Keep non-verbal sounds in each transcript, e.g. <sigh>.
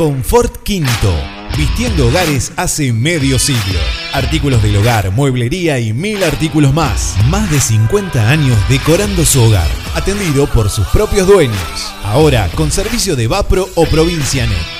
Confort Quinto. Vistiendo hogares hace medio siglo. Artículos del hogar, mueblería y mil artículos más. Más de 50 años decorando su hogar. Atendido por sus propios dueños. Ahora con servicio de Vapro o Provincianet.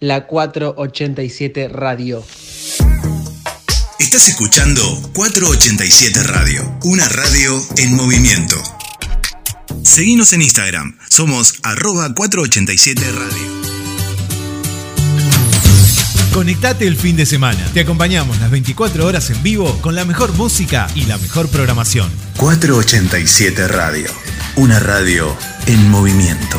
la 487 Radio. Estás escuchando 487 Radio, una radio en movimiento. Seguimos en Instagram, somos arroba 487 Radio. Conectate el fin de semana. Te acompañamos las 24 horas en vivo con la mejor música y la mejor programación. 487 Radio, una radio en movimiento.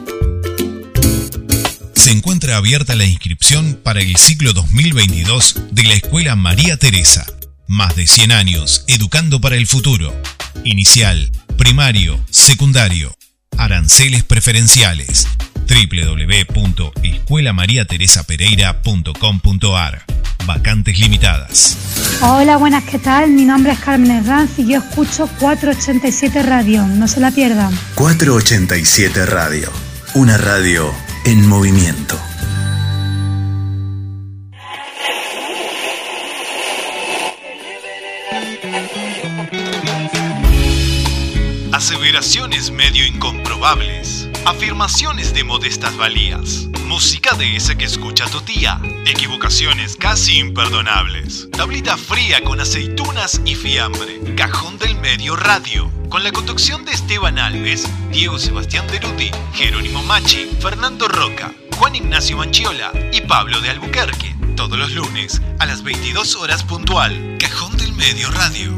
se encuentra abierta la inscripción para el ciclo 2022 de la Escuela María Teresa. Más de 100 años educando para el futuro. Inicial, primario, secundario. Aranceles preferenciales. www.escuelamariateresapereira.com.ar Vacantes limitadas. Hola, buenas, ¿qué tal? Mi nombre es Carmen Herranz y yo escucho 487 Radio. No se la pierdan. 487 Radio. Una radio en movimiento. Aseveraciones medio incomprobables. Afirmaciones de modestas valías. Música de esa que escucha tu tía. Equivocaciones casi imperdonables. Tablita fría con aceitunas y fiambre. Cajón del medio radio con la conducción de Esteban Alves, Diego Sebastián Deruti, Jerónimo Machi, Fernando Roca, Juan Ignacio Manchiola y Pablo de Albuquerque, todos los lunes a las 22 horas puntual, Cajón del Medio Radio.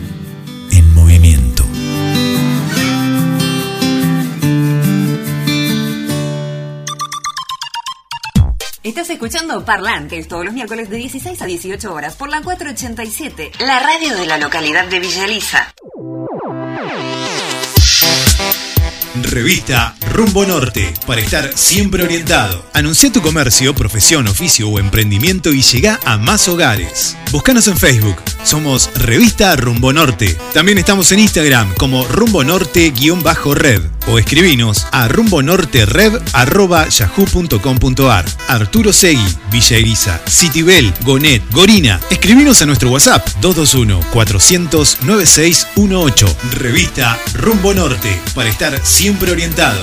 Estás escuchando Parlantes todos los miércoles de 16 a 18 horas por la 487, la radio de la localidad de Villa Elisa. Revista Rumbo Norte, para estar siempre orientado. Anuncia tu comercio, profesión, oficio o emprendimiento y llega a más hogares. Búscanos en Facebook, somos Revista Rumbo Norte. También estamos en Instagram como Rumbo Norte-Red o escribinos a rumbonorterev.yahoo.com.ar Arturo Segui, Villa Eriza, Citibel, Gonet, Gorina. Escribinos a nuestro WhatsApp 221-400-9618. Revista Rumbo Norte, para estar siempre orientado.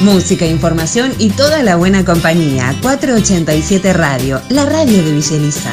Música, información y toda la buena compañía. 487 Radio, la radio de Villa Elisa.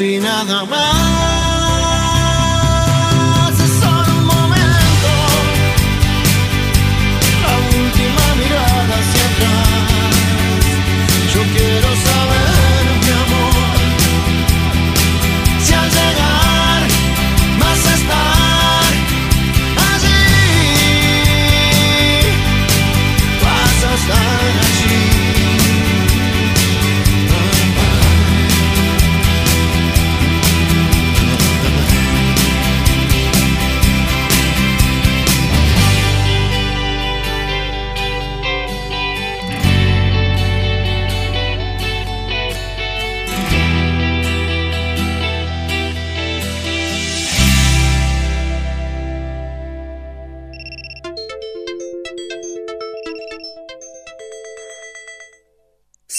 Nada más.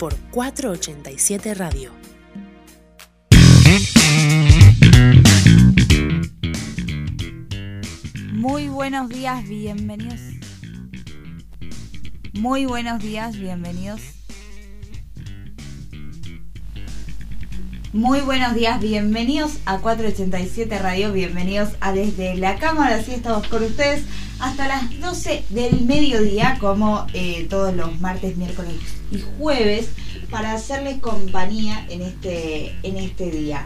por 487 Radio. Muy buenos días, bienvenidos. Muy buenos días, bienvenidos. Muy buenos días, bienvenidos a 487 Radio, bienvenidos a Desde la Cámara, así estamos con ustedes hasta las 12 del mediodía, como eh, todos los martes, miércoles y jueves, para hacerles compañía en este, en este día.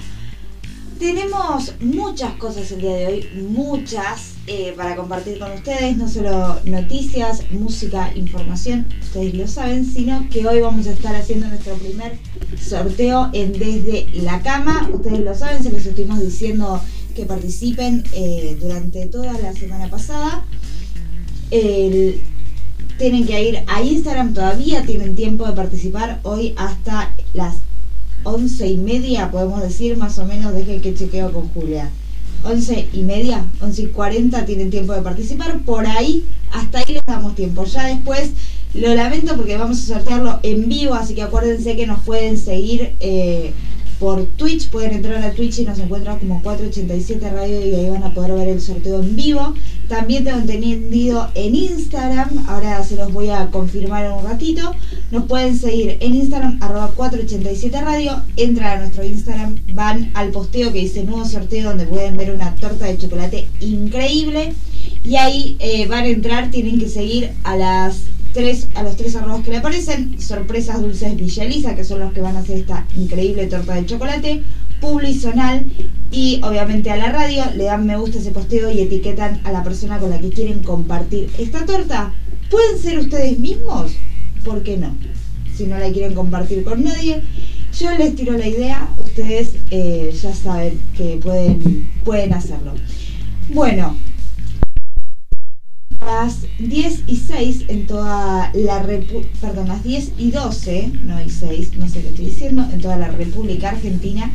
Tenemos muchas cosas el día de hoy, muchas eh, para compartir con ustedes, no solo noticias, música, información, ustedes lo saben, sino que hoy vamos a estar haciendo nuestro primer sorteo en Desde la Cama. Ustedes lo saben, se los estuvimos diciendo que participen eh, durante toda la semana pasada tienen que ir a Instagram, todavía tienen tiempo de participar hoy hasta las once y media, podemos decir más o menos, deje que chequeo con Julia. Once y media, once y cuarenta tienen tiempo de participar, por ahí, hasta ahí les damos tiempo. Ya después lo lamento porque vamos a sortearlo en vivo, así que acuérdense que nos pueden seguir. Eh, por Twitch, pueden entrar a Twitch y nos encuentran como 487 Radio y ahí van a poder ver el sorteo en vivo. También tengo entendido en Instagram, ahora se los voy a confirmar en un ratito. Nos pueden seguir en Instagram, arroba 487 Radio. Entran a nuestro Instagram, van al posteo que dice nuevo sorteo donde pueden ver una torta de chocolate increíble. Y ahí eh, van a entrar, tienen que seguir a las tres, a los tres arrobas que le aparecen, sorpresas dulces Villaliza, que son los que van a hacer esta increíble torta de chocolate, Publizonal y obviamente a la radio, le dan me gusta ese posteo y etiquetan a la persona con la que quieren compartir esta torta. ¿Pueden ser ustedes mismos? ¿Por qué no? Si no la quieren compartir con nadie, yo les tiro la idea, ustedes eh, ya saben que pueden, pueden hacerlo. Bueno, las 10 y 6 en toda la República, perdón, las 10 y 12, no y 6, no sé qué estoy diciendo, en toda la República Argentina.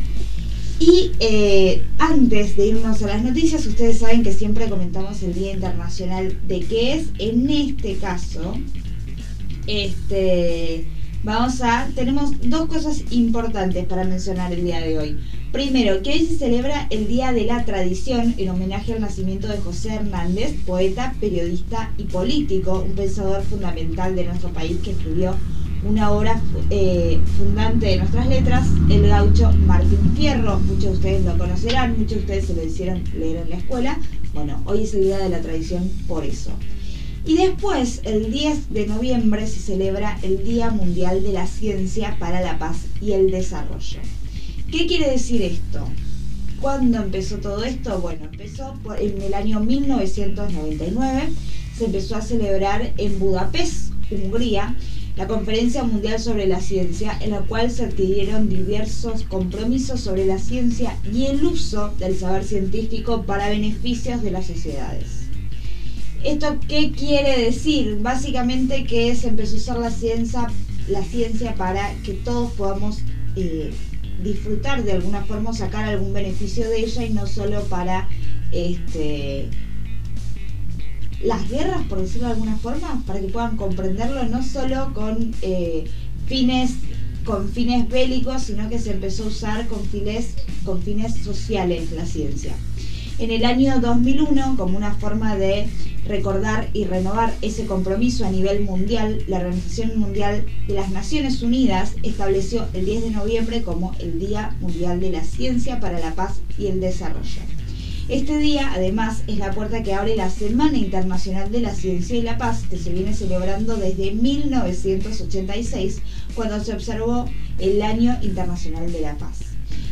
Y eh, antes de irnos a las noticias, ustedes saben que siempre comentamos el Día Internacional de qué es. En este caso, este, vamos a, tenemos dos cosas importantes para mencionar el día de hoy. Primero, que hoy se celebra el Día de la Tradición en homenaje al nacimiento de José Hernández, poeta, periodista y político, un pensador fundamental de nuestro país que escribió una obra eh, fundante de nuestras letras, el gaucho Martín Fierro. Muchos de ustedes lo conocerán, muchos de ustedes se lo hicieron leer en la escuela. Bueno, hoy es el Día de la Tradición por eso. Y después, el 10 de noviembre, se celebra el Día Mundial de la Ciencia para la Paz y el Desarrollo. ¿Qué quiere decir esto? ¿Cuándo empezó todo esto? Bueno, empezó en el año 1999, se empezó a celebrar en Budapest, Hungría, la Conferencia Mundial sobre la Ciencia, en la cual se adquirieron diversos compromisos sobre la ciencia y el uso del saber científico para beneficios de las sociedades. ¿Esto qué quiere decir? Básicamente que se empezó a usar la ciencia, la ciencia para que todos podamos eh, disfrutar de alguna forma, sacar algún beneficio de ella y no solo para este, las guerras, por decirlo de alguna forma, para que puedan comprenderlo, no solo con eh, fines con fines bélicos, sino que se empezó a usar con fines, con fines sociales la ciencia. En el año 2001, como una forma de recordar y renovar ese compromiso a nivel mundial, la Organización Mundial de las Naciones Unidas estableció el 10 de noviembre como el Día Mundial de la Ciencia para la Paz y el Desarrollo. Este día, además, es la puerta que abre la Semana Internacional de la Ciencia y la Paz, que se viene celebrando desde 1986, cuando se observó el Año Internacional de la Paz.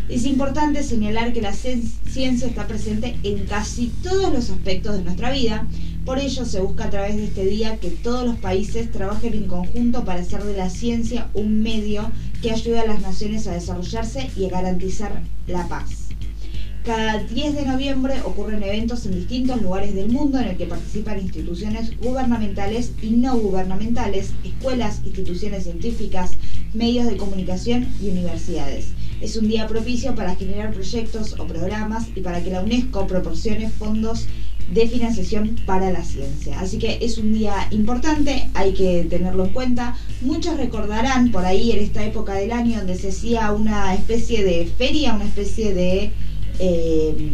Es importante señalar que la ciencia está presente en casi todos los aspectos de nuestra vida, por ello se busca a través de este día que todos los países trabajen en conjunto para hacer de la ciencia un medio que ayude a las naciones a desarrollarse y a garantizar la paz. Cada 10 de noviembre ocurren eventos en distintos lugares del mundo en el que participan instituciones gubernamentales y no gubernamentales, escuelas, instituciones científicas, medios de comunicación y universidades. Es un día propicio para generar proyectos o programas y para que la UNESCO proporcione fondos de financiación para la ciencia. Así que es un día importante, hay que tenerlo en cuenta. Muchos recordarán por ahí en esta época del año donde se hacía una especie de feria, una especie de... Eh,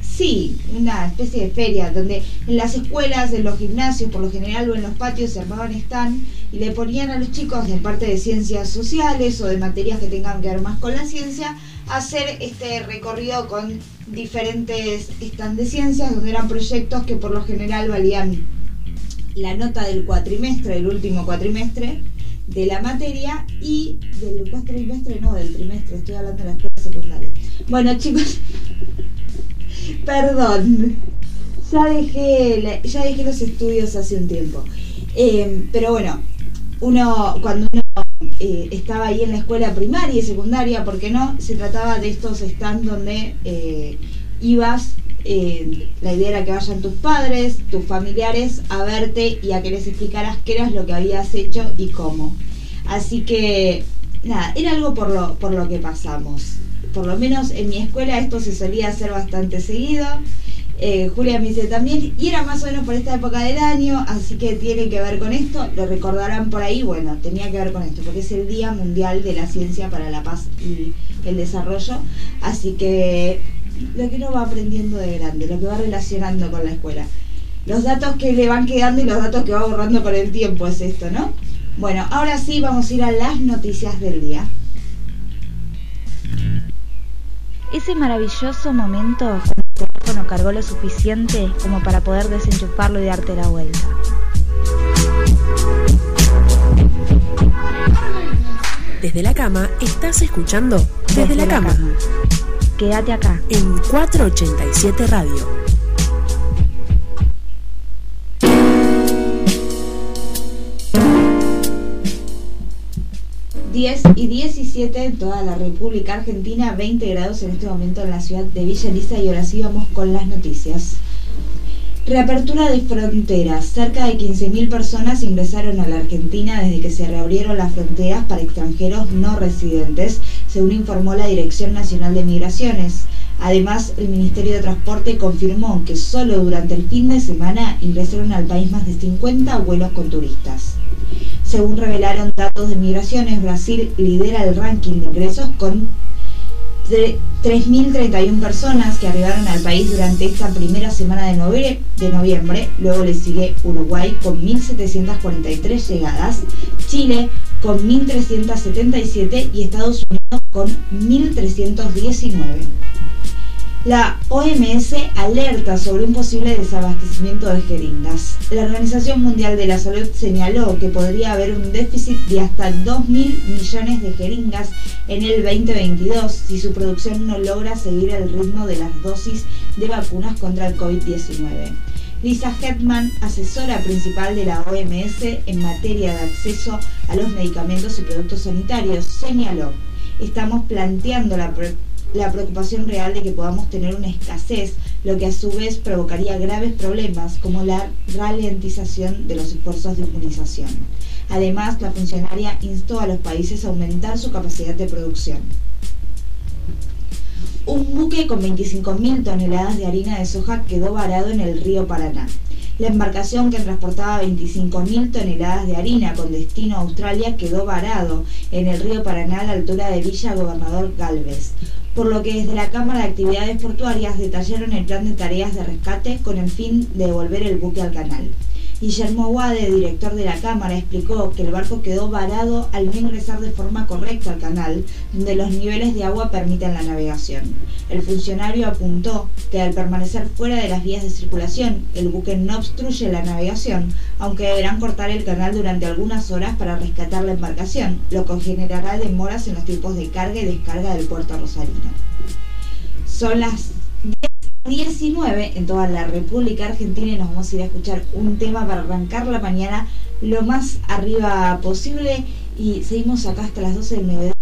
sí, una especie de feria donde en las escuelas, en los gimnasios, por lo general o en los patios se armaban stand y le ponían a los chicos de parte de ciencias sociales o de materias que tengan que ver más con la ciencia hacer este recorrido con diferentes stands de ciencias donde eran proyectos que por lo general valían la nota del cuatrimestre, del último cuatrimestre de la materia y del cuatrimestre, no, del trimestre, estoy hablando de la escuela secundaria. Bueno chicos, <laughs> perdón, ya dejé, ya dejé los estudios hace un tiempo. Eh, pero bueno, uno cuando uno eh, estaba ahí en la escuela primaria y secundaria, porque no, se trataba de estos stands donde eh, ibas, eh, la idea era que vayan tus padres, tus familiares a verte y a que les explicaras qué era lo que habías hecho y cómo. Así que, nada, era algo por lo, por lo que pasamos. Por lo menos en mi escuela esto se solía hacer bastante seguido. Eh, Julia me dice también, y era más o menos por esta época del año, así que tiene que ver con esto, lo recordarán por ahí, bueno, tenía que ver con esto, porque es el Día Mundial de la Ciencia para la Paz y el Desarrollo, así que lo que uno va aprendiendo de grande, lo que va relacionando con la escuela. Los datos que le van quedando y los datos que va borrando con el tiempo es esto, ¿no? Bueno, ahora sí vamos a ir a las noticias del día. Ese maravilloso momento cuando el teléfono cargó lo suficiente como para poder desenchufarlo y darte la vuelta. Desde la cama estás escuchando Desde, la, cama. Quédate acá. En 487 Radio. 10 y 17 en toda la República Argentina, 20 grados en este momento en la ciudad de Villa Elisa y ahora sí vamos con las noticias. Reapertura de fronteras. Cerca de 15.000 personas ingresaron a la Argentina desde que se reabrieron las fronteras para extranjeros no residentes, según informó la Dirección Nacional de Migraciones. Además, el Ministerio de Transporte confirmó que solo durante el fin de semana ingresaron al país más de 50 vuelos con turistas. Según revelaron datos de migraciones, Brasil lidera el ranking de ingresos con 3.031 personas que arribaron al país durante esta primera semana de noviembre, de noviembre. Luego le sigue Uruguay con 1.743 llegadas, Chile con 1.377 y Estados Unidos con 1.319. La OMS alerta sobre un posible desabastecimiento de jeringas. La Organización Mundial de la Salud señaló que podría haber un déficit de hasta 2.000 millones de jeringas en el 2022 si su producción no logra seguir el ritmo de las dosis de vacunas contra el COVID-19. Lisa Hetman, asesora principal de la OMS en materia de acceso a los medicamentos y productos sanitarios, señaló, estamos planteando la la preocupación real de que podamos tener una escasez, lo que a su vez provocaría graves problemas como la ralentización de los esfuerzos de inmunización. Además, la funcionaria instó a los países a aumentar su capacidad de producción. Un buque con 25.000 toneladas de harina de soja quedó varado en el río Paraná. La embarcación que transportaba 25.000 toneladas de harina con destino a Australia quedó varado en el río Paraná a la altura de Villa Gobernador Galvez por lo que desde la Cámara de Actividades Portuarias detallaron el plan de tareas de rescate con el fin de devolver el buque al canal. Guillermo Aguade, director de la Cámara, explicó que el barco quedó varado al no ingresar de forma correcta al canal, donde los niveles de agua permiten la navegación. El funcionario apuntó que al permanecer fuera de las vías de circulación, el buque no obstruye la navegación, aunque deberán cortar el canal durante algunas horas para rescatar la embarcación, lo que generará demoras en los tiempos de carga y descarga del puerto rosarino. Son las 19 en toda la República Argentina y nos vamos a ir a escuchar un tema para arrancar la mañana lo más arriba posible y seguimos acá hasta las 12 del mediodía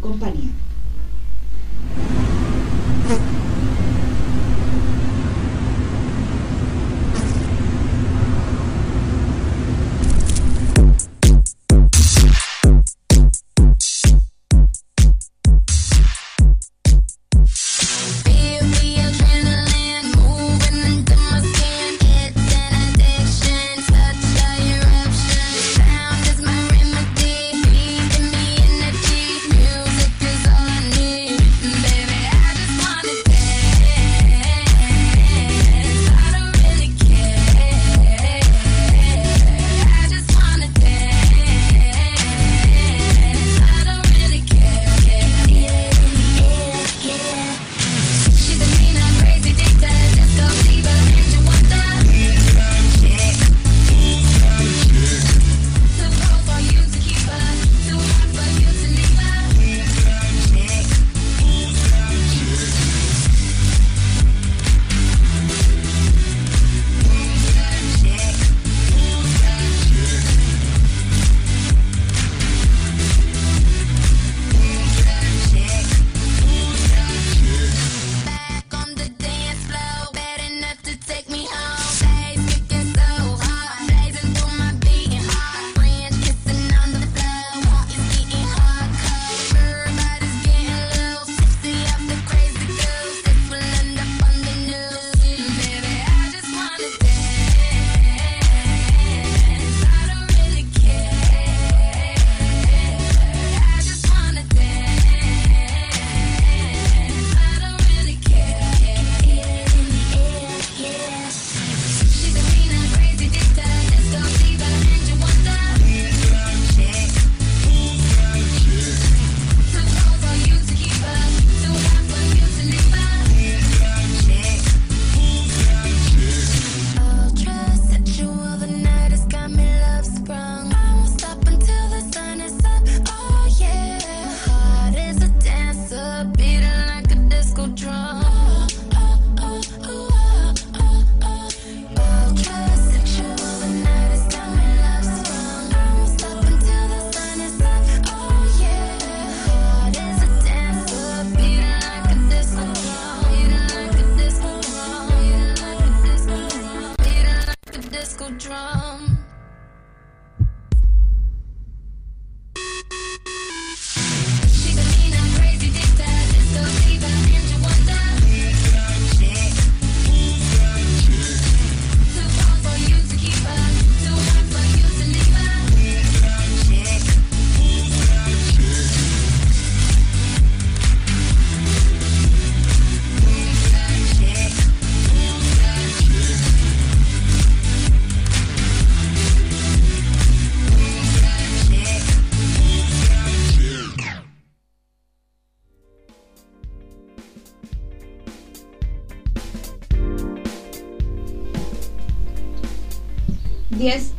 compañía.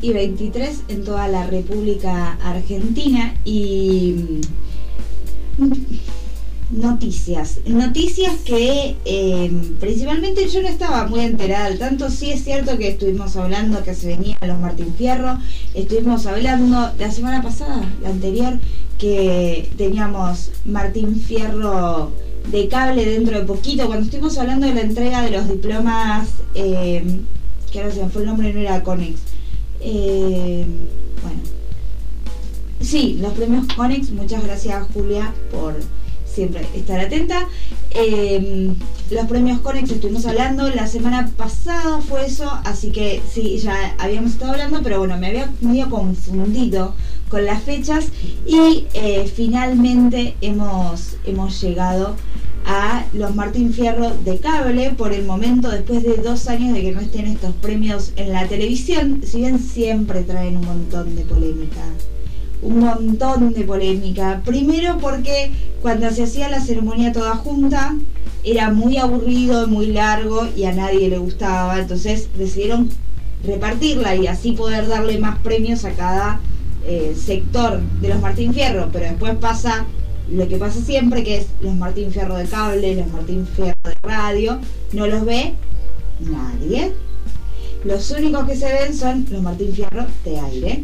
Y 23 en toda la República Argentina y mm, noticias. Noticias que eh, principalmente yo no estaba muy enterada tanto. Sí es cierto que estuvimos hablando que se venían los Martín Fierro. Estuvimos hablando la semana pasada, la anterior, que teníamos Martín Fierro de cable dentro de poquito. Cuando estuvimos hablando de la entrega de los diplomas, eh, que ahora se me fue el nombre, no era Conex. Eh, bueno. Sí, los premios Conex. Muchas gracias Julia por siempre estar atenta. Eh, los premios Conex estuvimos hablando, la semana pasada fue eso, así que sí, ya habíamos estado hablando, pero bueno, me había medio confundido con las fechas y eh, finalmente hemos, hemos llegado a los Martín Fierro de cable por el momento después de dos años de que no estén estos premios en la televisión. Si bien siempre traen un montón de polémica. Un montón de polémica. Primero porque cuando se hacía la ceremonia toda junta era muy aburrido muy largo y a nadie le gustaba. Entonces decidieron repartirla y así poder darle más premios a cada eh, sector de los Martín Fierro. Pero después pasa lo que pasa siempre que es los Martín Fierro de cable, los Martín Fierro de radio, no los ve nadie. Los únicos que se ven son los Martín Fierro de aire.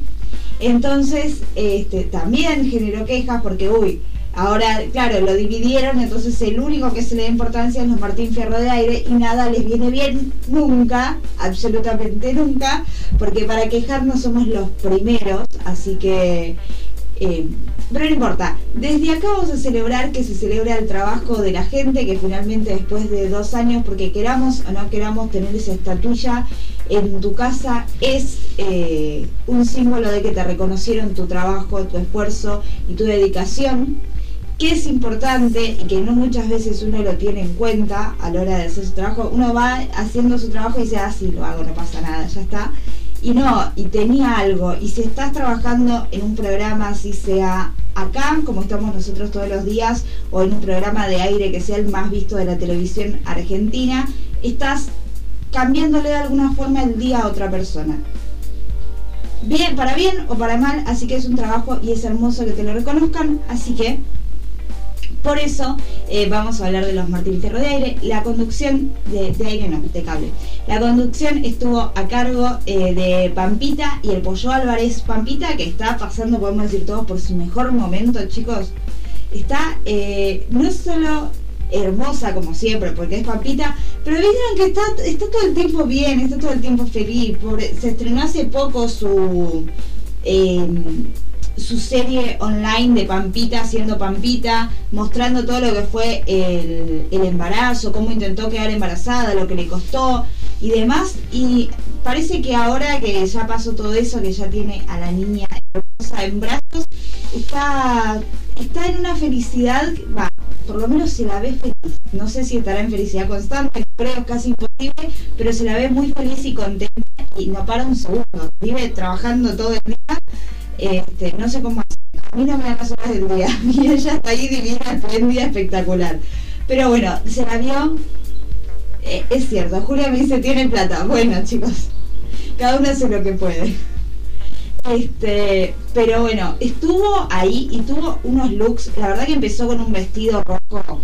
Entonces, este, también generó quejas porque, uy, ahora, claro, lo dividieron, entonces el único que se le da importancia es los Martín Fierro de aire y nada les viene bien nunca, absolutamente nunca, porque para quejarnos somos los primeros, así que eh, pero no importa, desde acá vamos a celebrar que se celebra el trabajo de la gente que finalmente después de dos años, porque queramos o no queramos tener esa estatuilla en tu casa, es eh, un símbolo de que te reconocieron tu trabajo, tu esfuerzo y tu dedicación, que es importante y que no muchas veces uno lo tiene en cuenta a la hora de hacer su trabajo. Uno va haciendo su trabajo y dice, ah, sí, lo hago, no pasa nada, ya está y no, y tenía algo, y si estás trabajando en un programa, si sea acá, como estamos nosotros todos los días, o en un programa de aire que sea el más visto de la televisión argentina, estás cambiándole de alguna forma el día a otra persona. Bien, para bien o para mal, así que es un trabajo y es hermoso que te lo reconozcan, así que por eso eh, vamos a hablar de los Martín Fierro de aire. La conducción de, aire no, de cable. La conducción estuvo a cargo eh, de Pampita y el Pollo Álvarez. Pampita que está pasando, podemos decir todos, por su mejor momento, chicos. Está eh, no solo hermosa como siempre, porque es Pampita, pero vieron que está, está todo el tiempo bien, está todo el tiempo feliz. se estrenó hace poco su su serie online de Pampita siendo Pampita, mostrando todo lo que fue el, embarazo, cómo intentó quedar embarazada, lo que le costó y demás. Y parece que ahora que ya pasó todo eso, que ya tiene a la niña en brazos, está, está en una felicidad, va, por lo menos se la ve feliz. No sé si estará en felicidad constante, creo es casi imposible, pero se la ve muy feliz y contenta y no para un segundo. Vive trabajando todo el día este, no sé cómo hacer. A mí no me dan las horas del día. <laughs> Y ella está ahí divina, esplendida, espectacular. Pero bueno, se la vio. Eh, es cierto, Julia me dice, tiene plata. Bueno, chicos, cada uno hace lo que puede. Este, pero bueno, estuvo ahí y tuvo unos looks. La verdad que empezó con un vestido rojo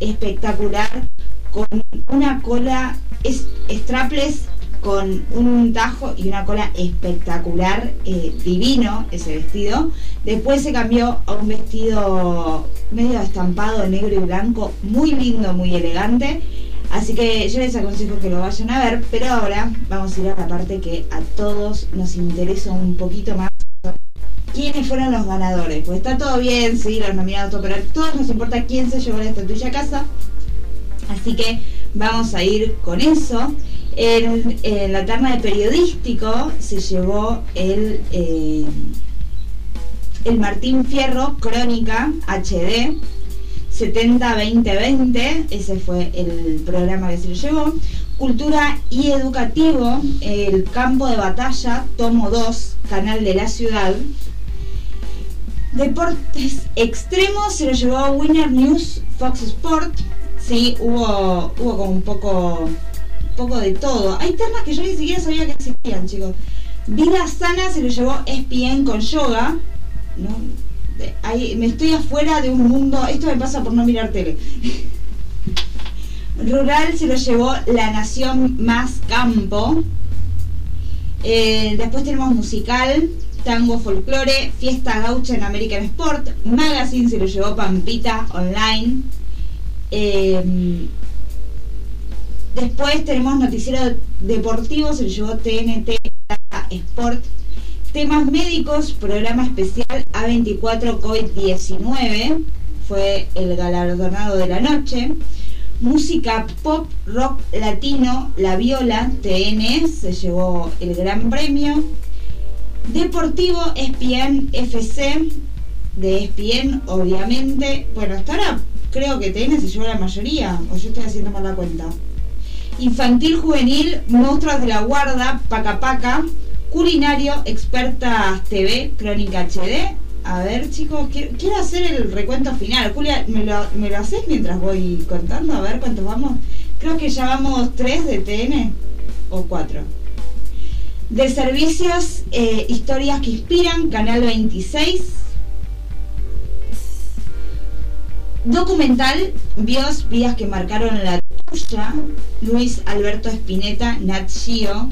espectacular, con una cola, es, strapless con un tajo y una cola espectacular, eh, divino ese vestido. Después se cambió a un vestido medio estampado negro y blanco, muy lindo, muy elegante. Así que yo les aconsejo que lo vayan a ver, pero ahora vamos a ir a la parte que a todos nos interesa un poquito más. ¿Quiénes fueron los ganadores? Pues está todo bien, sí, los nominados, pero a todos nos importa quién se llevó la estatuilla a casa. Así que vamos a ir con eso. En, la terna de periodístico se llevó el, eh, el Martín Fierro Crónica HD 70-2020, ese fue el programa que se lo llevó. Cultura y Educativo, el Campo de Batalla, tomo 2, Canal de la Ciudad. Deportes Extremos se lo llevó Winner News Fox Sport. Sí, hubo, hubo como un poco poco de todo. Hay ternas que yo ni siquiera sabía que existían, chicos. Vida sana se lo llevó ESPN con yoga. ¿no? Ahí, me estoy afuera de un mundo. Esto me pasa por no mirar tele. <laughs> Rural se lo llevó La Nación Más Campo. Eh, después tenemos musical, tango folclore, fiesta gaucha en American Sport, magazine se lo llevó Pampita online. Eh, después tenemos noticiero deportivo, se lo llevó TNT Sport. Temas médicos, programa especial A24 COVID-19, fue el galardonado de la noche. Música pop, rock latino, La Viola, TN, se llevó el gran premio. Deportivo, ESPN FC, de ESPN, obviamente. Bueno, hasta ahora creo que TN se llevó la mayoría, o yo estoy haciendo mal la cuenta. Infantil juvenil, Monstruos de la Guarda, Paca Paca, Culinario, Expertas TV, Crónica HD. A ver, chicos, quiero, hacer el recuento final. Julia, ¿me lo, ¿me lo haces mientras voy contando? A ver cuántos vamos. Creo que ya vamos tres de TN o cuatro. De servicios, eh, historias que inspiran, Canal 26. Documental, Bios, vidas que marcaron la tuya, Luis Alberto Spinetta, Nat Geo.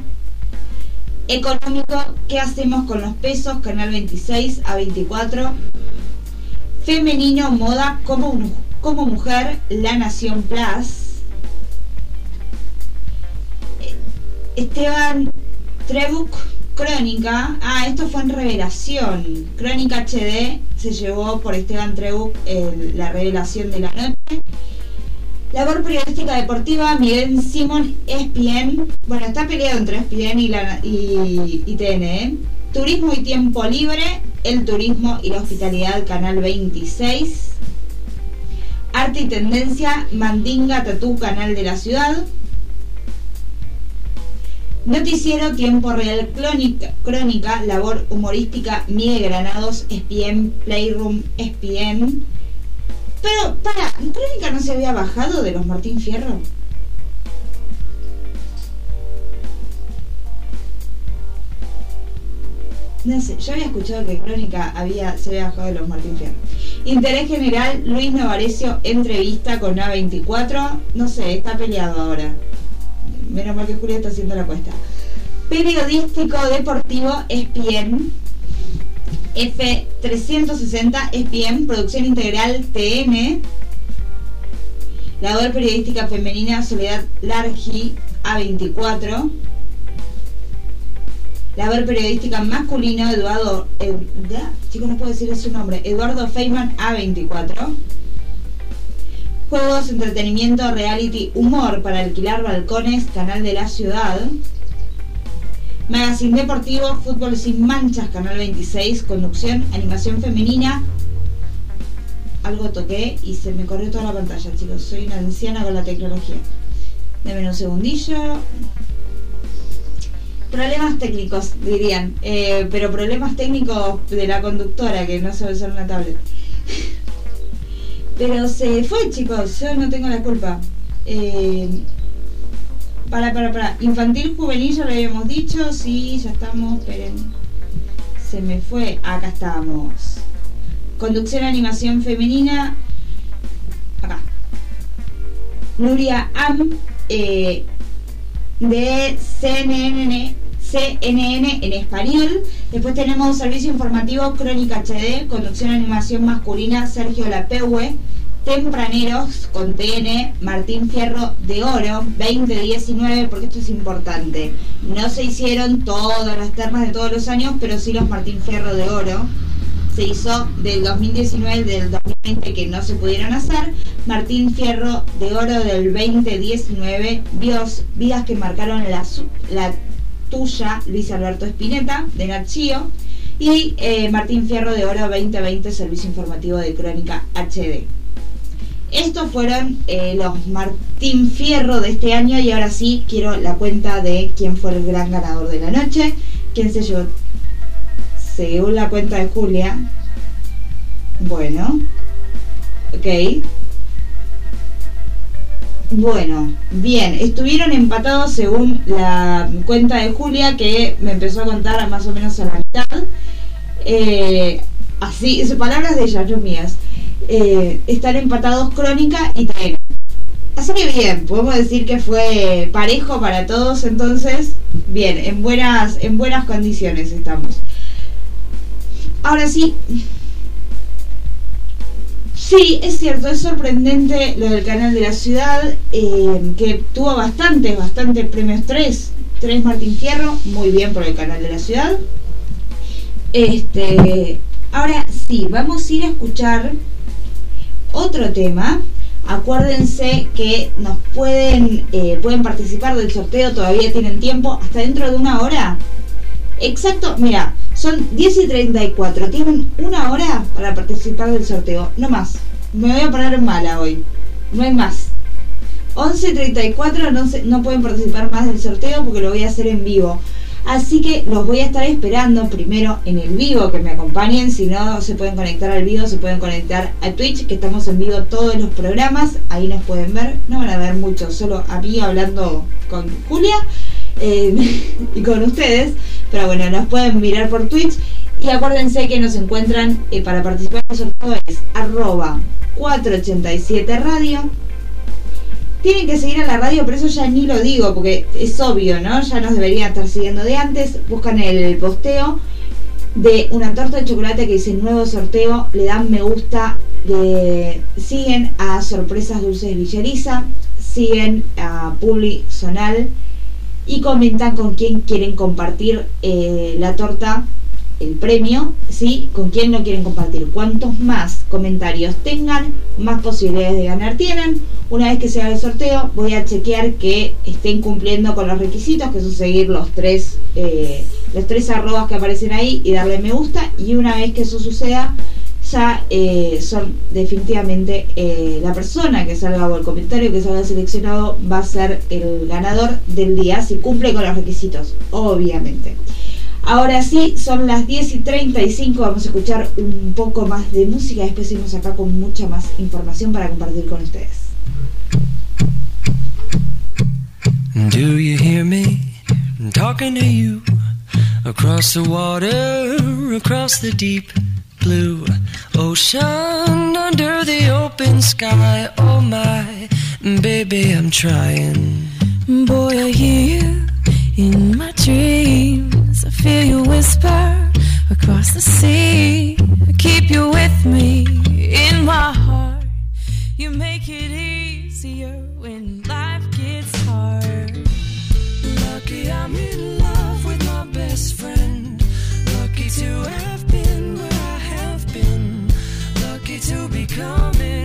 Económico, ¿qué hacemos con los pesos? Canal 26 a 24. Femenino, moda, como, como mujer, La Nación Plus. Eh, Esteban Trebuch, Crónica. Ah, esto fue en Revelación. Crónica HD se llevó por Esteban Trebuch la revelación de la noche. Labor periodística deportiva, Miguel Simón, ESPN. Bueno, está peleado entre ESPN y, y, y TN. ¿eh? Turismo y tiempo libre, el turismo y la hospitalidad, Canal 26. Arte y tendencia, Mandinga Tatú, Canal de la Ciudad. Noticiero, tiempo real, crónica, crónica labor humorística, Miguel Granados, ESPN, Playroom, ESPN. Pero, para, ¿Crónica no se había bajado de los Martín Fierro? No sé, yo había escuchado que Crónica había, se había bajado de los Martín Fierro. Interés general, Luis Novarecio, entrevista con A24. No sé, está peleado ahora. Menos mal que Julia está haciendo la cuesta. Periodístico deportivo, ESPN. F360 ESPN, producción integral TN. Labor periodística femenina Soledad Largi A24. Labor periodística masculino Eduardo eh, ya, no puedo decir su nombre Eduardo Feynman A24 Juegos, entretenimiento, reality, humor para alquilar balcones, canal de la ciudad Magazine Deportivo, Fútbol sin manchas, Canal 26, conducción, animación femenina. Algo toqué y se me corrió toda la pantalla, chicos. Soy una anciana con la tecnología. Deme un segundillo. Problemas técnicos, dirían. Eh, pero problemas técnicos de la conductora que no sabe usar una tablet. <laughs> Pero se fue, chicos. Yo no tengo la culpa. Eh, para, para, para. Infantil, juvenil, ya lo habíamos dicho. Sí, ya estamos. Esperen. Se me fue. Acá estamos. Conducción, animación femenina. Acá. Nuria Am. eh, de CNN, CNN en español. Después tenemos servicio informativo Crónica HD, conducción animación masculina Sergio Lapegue, Tempraneros con TN, Martín Fierro de Oro 2019, porque esto es importante. No se hicieron todas las ternas de todos los años, pero sí los Martín Fierro de Oro. Se hizo del 2019 del 2020 que no se pudieron hacer. Martín Fierro de Oro del 2019, Dios, vidas que marcaron la tuya, Luis Alberto Espineta, de Nachio. Y eh, Martín Fierro de Oro 2020, Servicio Informativo de Crónica HD. Estos fueron eh, los Martín Fierro de este año y ahora sí quiero la cuenta de quién fue el gran ganador de la noche, quién se llevó, según la cuenta de Julia. Bueno, ok. Bueno, bien, estuvieron empatados según la cuenta de Julia que me empezó a contar más o menos a la mitad. Eh, así, palabras de ella, no mías. Eh, están empatados Crónica y Taena. Así que bien, podemos decir que fue parejo para todos, entonces, bien, en buenas, en buenas condiciones estamos. Ahora sí, Sí, es cierto, es sorprendente lo del canal de la ciudad, eh, que tuvo bastantes, bastantes premios 3. 3 Martín Fierro, muy bien por el canal de la ciudad. Este, ahora sí, vamos a ir a escuchar otro tema. Acuérdense que nos pueden, eh, pueden participar del sorteo, todavía tienen tiempo, hasta dentro de una hora. Exacto, mira, son 10 y 34. Tienen una hora para participar del sorteo. No más. Me voy a poner mala hoy. No hay más. 11.34 no, no pueden participar más del sorteo porque lo voy a hacer en vivo. Así que los voy a estar esperando primero en el vivo que me acompañen. Si no se pueden conectar al vivo, se pueden conectar a Twitch, que estamos en vivo todos los programas. Ahí nos pueden ver. No van a ver mucho, solo a mí hablando con Julia eh, <laughs> y con ustedes. Pero bueno, nos pueden mirar por Twitch. Y acuérdense que nos encuentran eh, para participar en el sorteo es arroba 487 radio. Tienen que seguir a la radio, pero eso ya ni lo digo porque es obvio, ¿no? Ya nos deberían estar siguiendo de antes. Buscan el posteo de una torta de chocolate que dice nuevo sorteo, le dan me gusta, siguen a Sorpresas Dulces Villeriza, siguen a Publi Sonal y comentan con quién quieren compartir eh, la torta, el premio, ¿sí? Con quién no quieren compartir. Cuantos más comentarios tengan, más posibilidades de ganar tienen. Una vez que se haga el sorteo, voy a chequear que estén cumpliendo con los requisitos, que son seguir los tres, eh, los tres arrobas que aparecen ahí y darle me gusta. Y una vez que eso suceda, eh, son definitivamente eh, la persona que salga o el comentario que salga seleccionado va a ser el ganador del día si cumple con los requisitos, obviamente. Ahora sí, son las 10 y 35, vamos a escuchar un poco más de música, después seguimos acá con mucha más información para compartir con ustedes. Do you hear me talking to you across the water, across the deep blue ocean under the open sky. Oh my, baby, I'm trying. Boy, I hear you in my dreams. I feel you whisper across the sea. I keep you with me in my heart. You make it easier when life gets hard. Lucky I'm in love with my best friend. Lucky to coming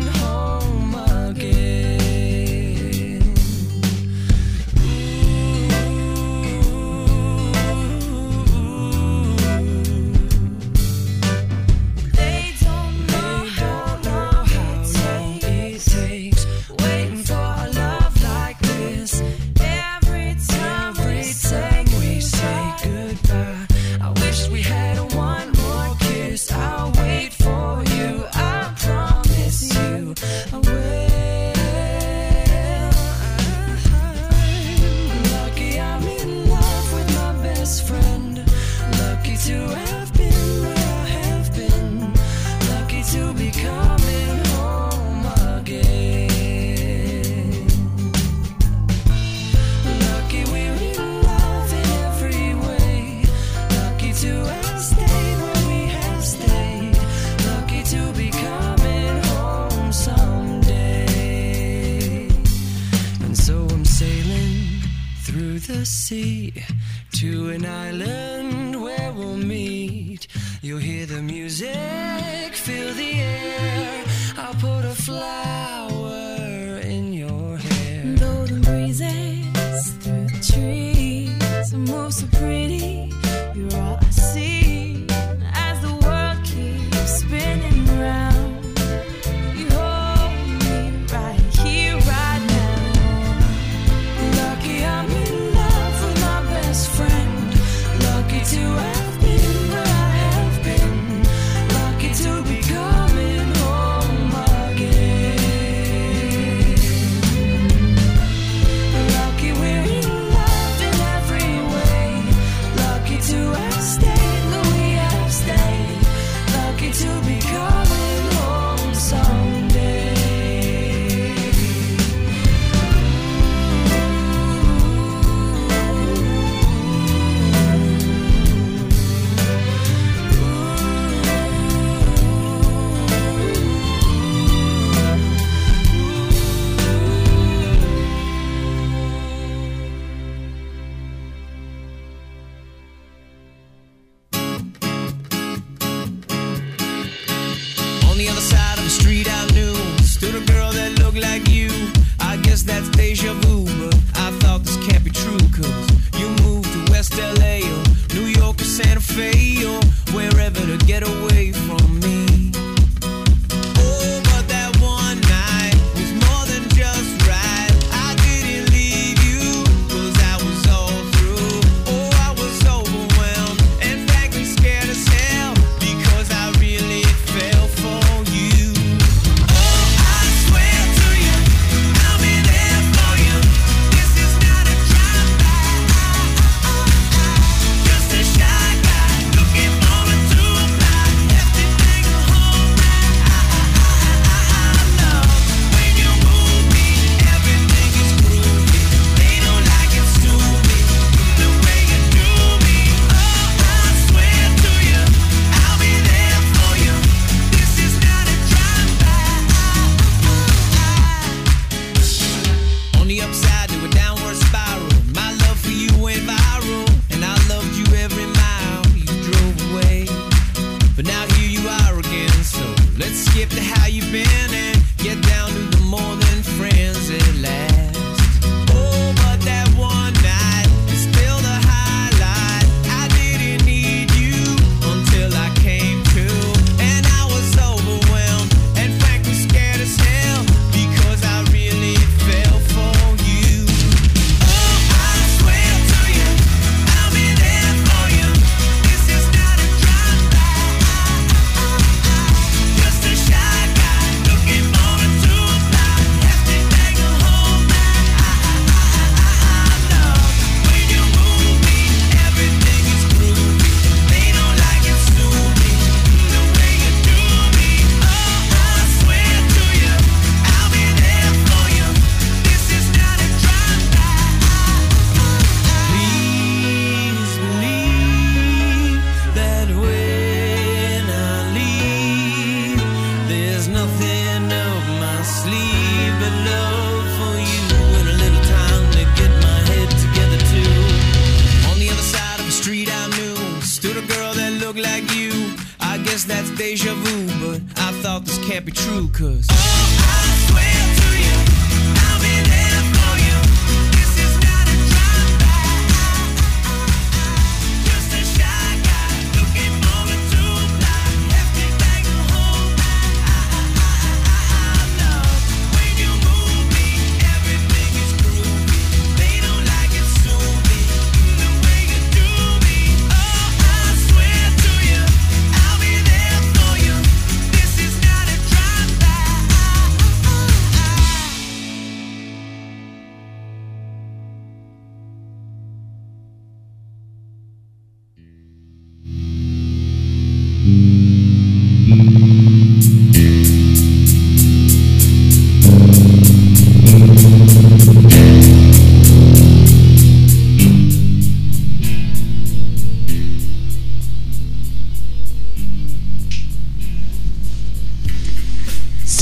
sea to an island where we'll meet. You'll hear the music, feel the air. I'll put a flower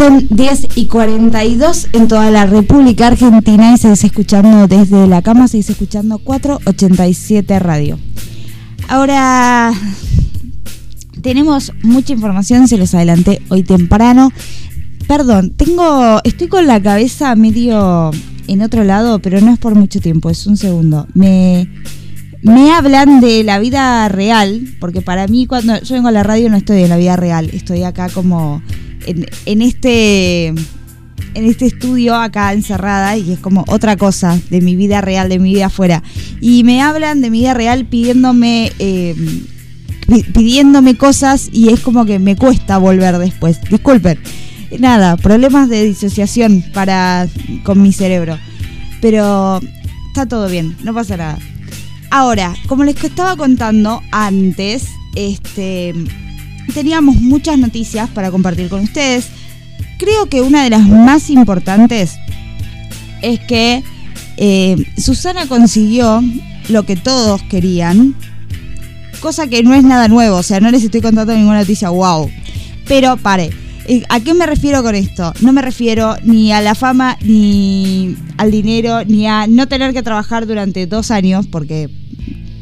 Son 10 y 42 en toda la República Argentina y se dice escuchando desde la cama, se dice escuchando 487 Radio. Ahora tenemos mucha información, se los adelanté hoy temprano. Perdón, tengo, estoy con la cabeza medio en otro lado, pero no es por mucho tiempo, es un segundo. Me, me hablan de la vida real, porque para mí cuando yo vengo a la radio no estoy en la vida real, estoy acá como en, este en este estudio acá encerrada y es como otra cosa de mi vida real, de mi vida afuera. Y me hablan de mi vida real pidiéndome eh, pi- pidiéndome cosas y es como que me cuesta volver después. Disculpen. Nada, problemas de disociación para con mi cerebro. Pero está todo bien, no pasa nada. Ahora, como les estaba contando antes, este teníamos muchas noticias para compartir con ustedes. Creo que una de las más importantes es que eh, Susana consiguió lo que todos querían, cosa que no es nada nuevo, o sea, no les estoy contando ninguna noticia wow. Pero pare, eh, ¿a qué me refiero con esto? No me refiero ni a la fama, ni al dinero, ni a no tener que trabajar durante dos años, porque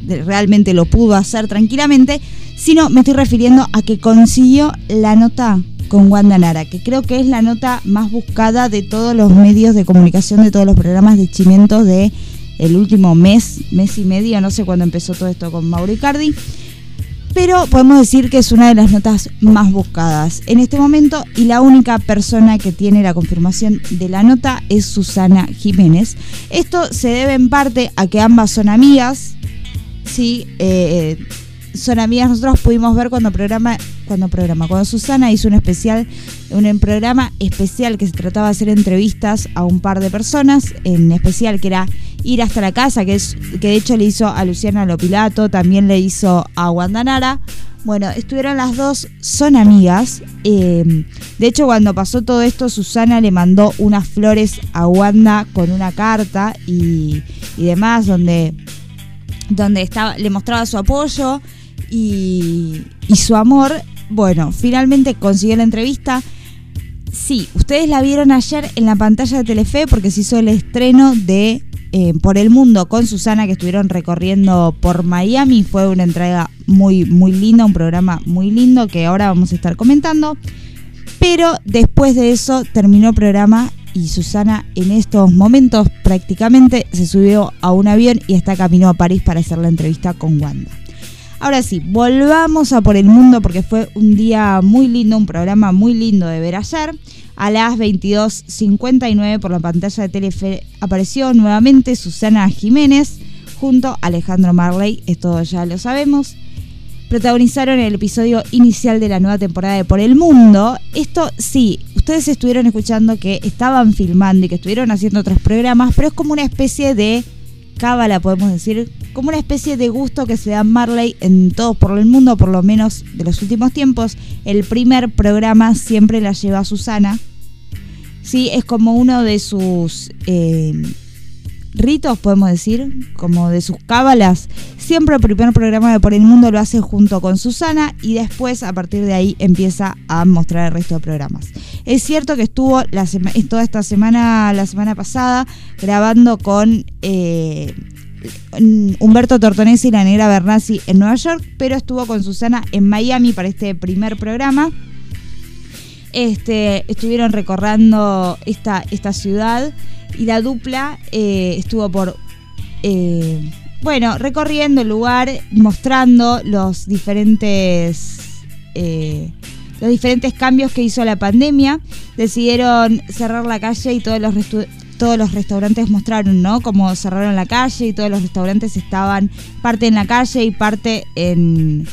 realmente lo pudo hacer tranquilamente, sino me estoy refiriendo a que consiguió la nota con Wanda Nara, que creo que es la nota más buscada de todos los medios de comunicación, de todos los programas de chimentos de el último mes, mes y medio, no sé cuándo empezó todo esto con Mauro Icardi, pero podemos decir que es una de las notas más buscadas en este momento y la única persona que tiene la confirmación de la nota es Susana Jiménez. Esto se debe en parte a que ambas son amigas, sí, eh, son amigas. Nosotros pudimos ver cuando programa, cuando programa, cuando Susana hizo un especial, un programa especial que se trataba de hacer entrevistas a un par de personas, en especial que era ir hasta la casa, que es que de hecho le hizo a Luciana Lopilato, también le hizo a Guandanara. Bueno, estuvieron las dos, son amigas. eh, de hecho, cuando pasó todo esto, Susana le mandó unas flores a Wanda con una carta y, y demás, donde donde estaba, le mostraba su apoyo y, su amor. Bueno, finalmente consiguió la entrevista. Sí, ustedes la vieron ayer en la pantalla de Telefe porque se hizo el estreno de eh, Por el Mundo con Susana que estuvieron recorriendo por Miami. Fue una entrega muy, muy linda, un programa muy lindo que ahora vamos a estar comentando. Pero después de eso terminó el programa y Susana en estos momentos prácticamente se subió a un avión y está camino a París para hacer la entrevista con Wanda. Ahora sí, volvamos a por el mundo porque fue un día muy lindo, un programa muy lindo de ver ayer. A las 22.59 por la pantalla de Telefe apareció nuevamente Susana Jiménez junto a Alejandro Marley, esto ya lo sabemos protagonizaron el episodio inicial de la nueva temporada de Por el Mundo. Esto sí, ustedes estuvieron escuchando que estaban filmando y que estuvieron haciendo otros programas, pero es como una especie de cábala, podemos decir, como una especie de gusto que se da Marley en todo por el mundo, por lo menos de los últimos tiempos. El primer programa siempre la lleva Susana. Sí, es como uno de sus eh, ritos, podemos decir, como de sus cábalas. Siempre el primer programa de Por el Mundo lo hace junto con Susana y después a partir de ahí empieza a mostrar el resto de programas. Es cierto que estuvo la sema- toda esta semana, la semana pasada, grabando con eh, Humberto Tortonesi y la negra Bernasi en Nueva York, pero estuvo con Susana en Miami para este primer programa. Este, estuvieron recorriendo esta, esta ciudad y la dupla eh, estuvo por, eh, bueno, recorriendo el lugar, mostrando los diferentes, eh, los diferentes cambios que hizo la pandemia. Decidieron cerrar la calle y todos los, todos los restaurantes mostraron, ¿no? Como cerraron la calle y todos los restaurantes estaban parte en la calle y parte en,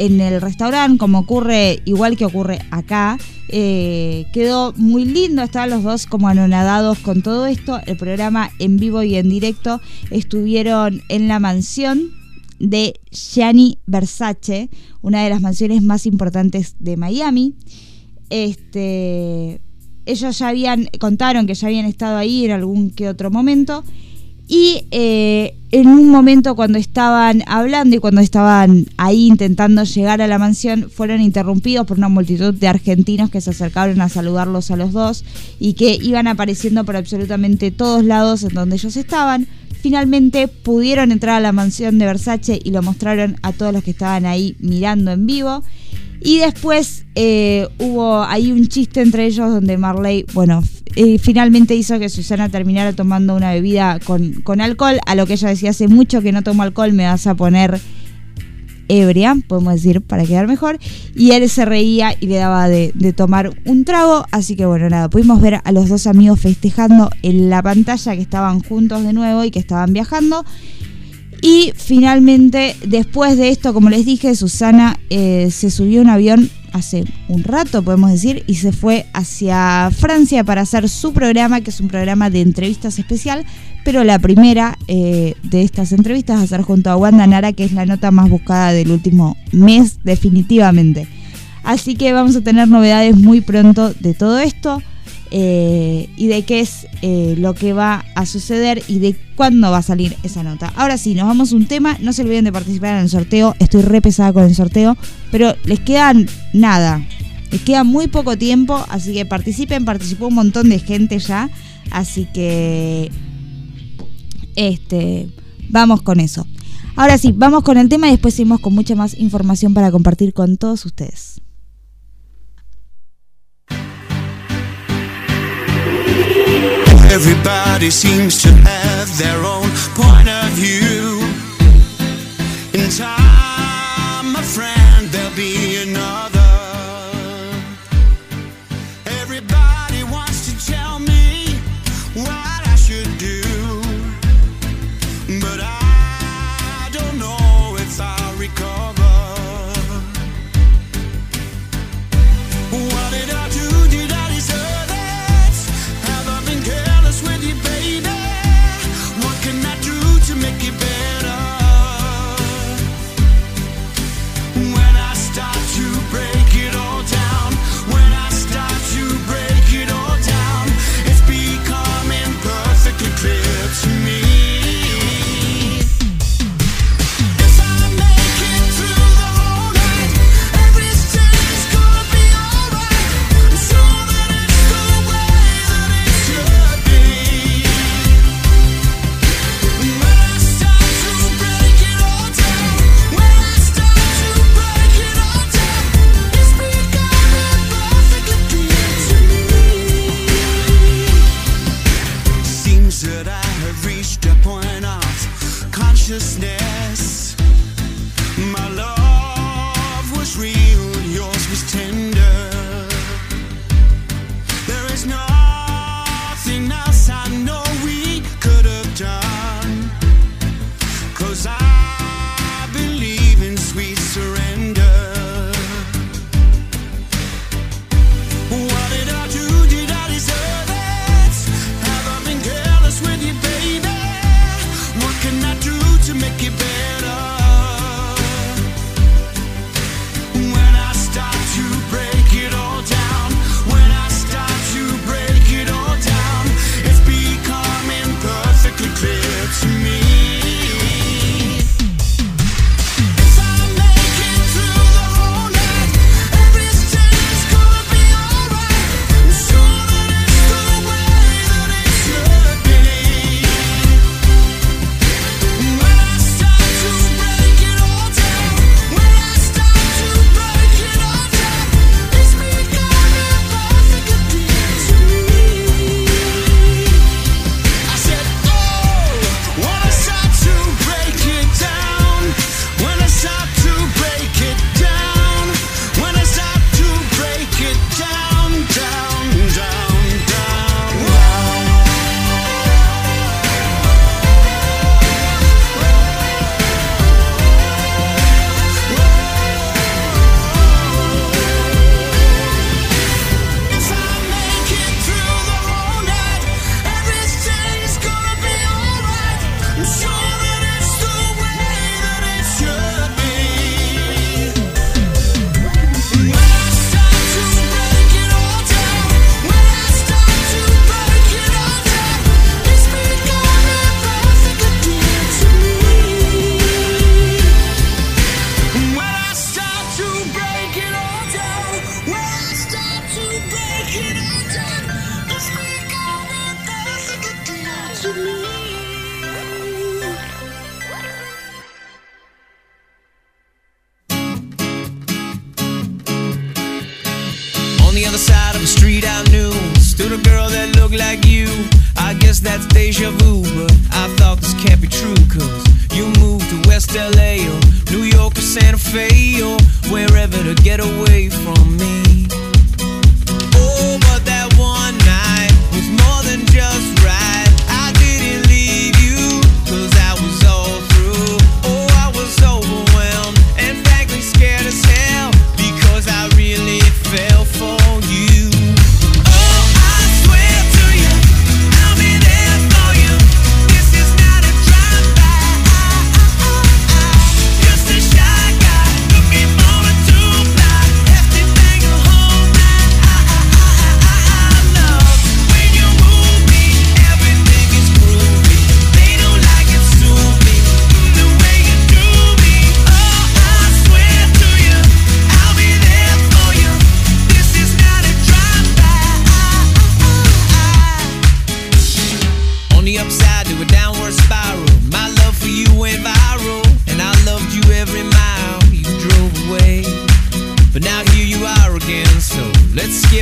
en el restaurante, como ocurre, igual que ocurre acá. Eh, quedó muy lindo, estaban los dos como anonadados con todo esto. El programa en vivo y en directo estuvieron en la mansión de Gianni Versace, una de las mansiones más importantes de Miami. Este, ellos ya habían, contaron que ya habían estado ahí en algún que otro momento. Y eh, en un momento cuando estaban hablando y cuando estaban ahí intentando llegar a la mansión, fueron interrumpidos por una multitud de argentinos que se acercaron a saludarlos a los dos y que iban apareciendo por absolutamente todos lados en donde ellos estaban. Finalmente pudieron entrar a la mansión de Versace y lo mostraron a todos los que estaban ahí mirando en vivo. Y después eh, hubo ahí un chiste entre ellos donde Marley, bueno, eh, finalmente hizo que Susana terminara tomando una bebida con, con alcohol, a lo que ella decía hace mucho que no tomo alcohol, me vas a poner ebria, podemos decir, para quedar mejor. Y él se reía y le daba de, de tomar un trago. Así que bueno, nada, pudimos ver a los dos amigos festejando en la pantalla que estaban juntos de nuevo y que estaban viajando. Y finalmente, después de esto, como les dije, Susana eh, se subió un avión hace un rato, podemos decir, y se fue hacia Francia para hacer su programa, que es un programa de entrevistas especial, pero la primera eh, de estas entrevistas va a ser junto a Wanda Nara, que es la nota más buscada del último mes, definitivamente. Así que vamos a tener novedades muy pronto de todo esto. Eh, y de qué es eh, lo que va a suceder y de cuándo va a salir esa nota. Ahora sí, nos vamos a un tema. No se olviden de participar en el sorteo. Estoy re pesada con el sorteo, pero les quedan nada. Les queda muy poco tiempo, así que participen. Participó un montón de gente ya, así que este vamos con eso. Ahora sí, vamos con el tema y después seguimos con mucha más información para compartir con todos ustedes. Everybody seems to have their own point of view. In time, my friend, there'll be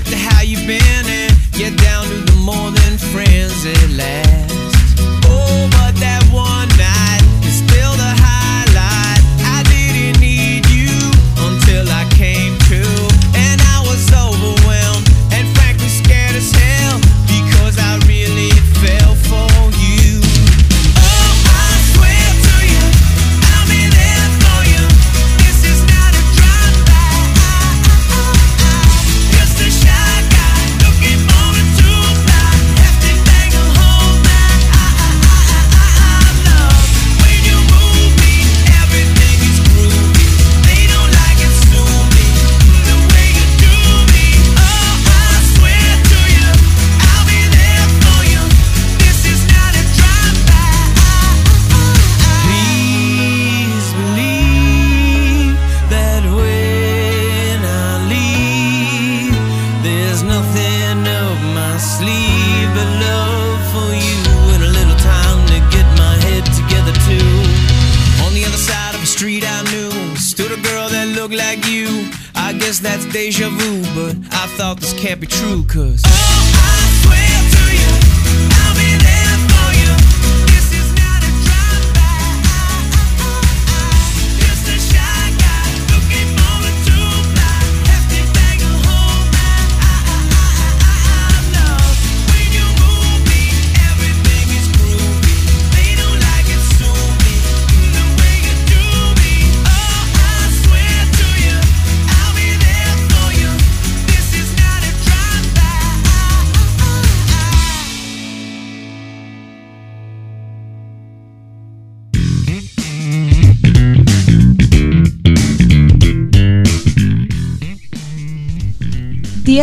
to how you've been and get down to the more than friends at last.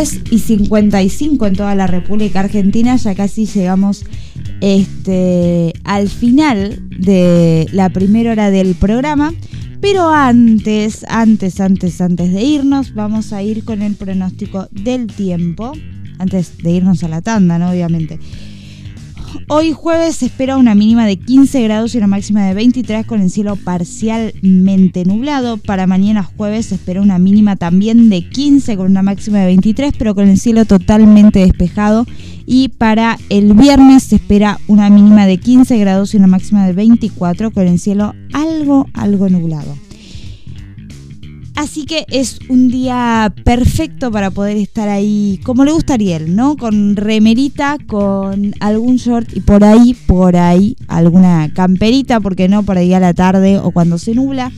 10 y 55 en toda la República Argentina. Ya casi llegamos este, al final de la primera hora del programa. Pero antes, antes, antes, antes de irnos, vamos a ir con el pronóstico del tiempo. Antes de irnos a la tanda, ¿no? Obviamente. Hoy jueves se espera una mínima de 15 grados y una máxima de 23 con el cielo parcialmente nublado. Para mañana jueves se espera una mínima también de 15 con una máxima de 23 pero con el cielo totalmente despejado. Y para el viernes se espera una mínima de 15 grados y una máxima de 24 con el cielo algo, algo nublado. Así que es un día perfecto para poder estar ahí, como le gusta a Ariel, ¿no? Con remerita, con algún short y por ahí, por ahí, alguna camperita, porque no, por ahí a la tarde o cuando se nubla.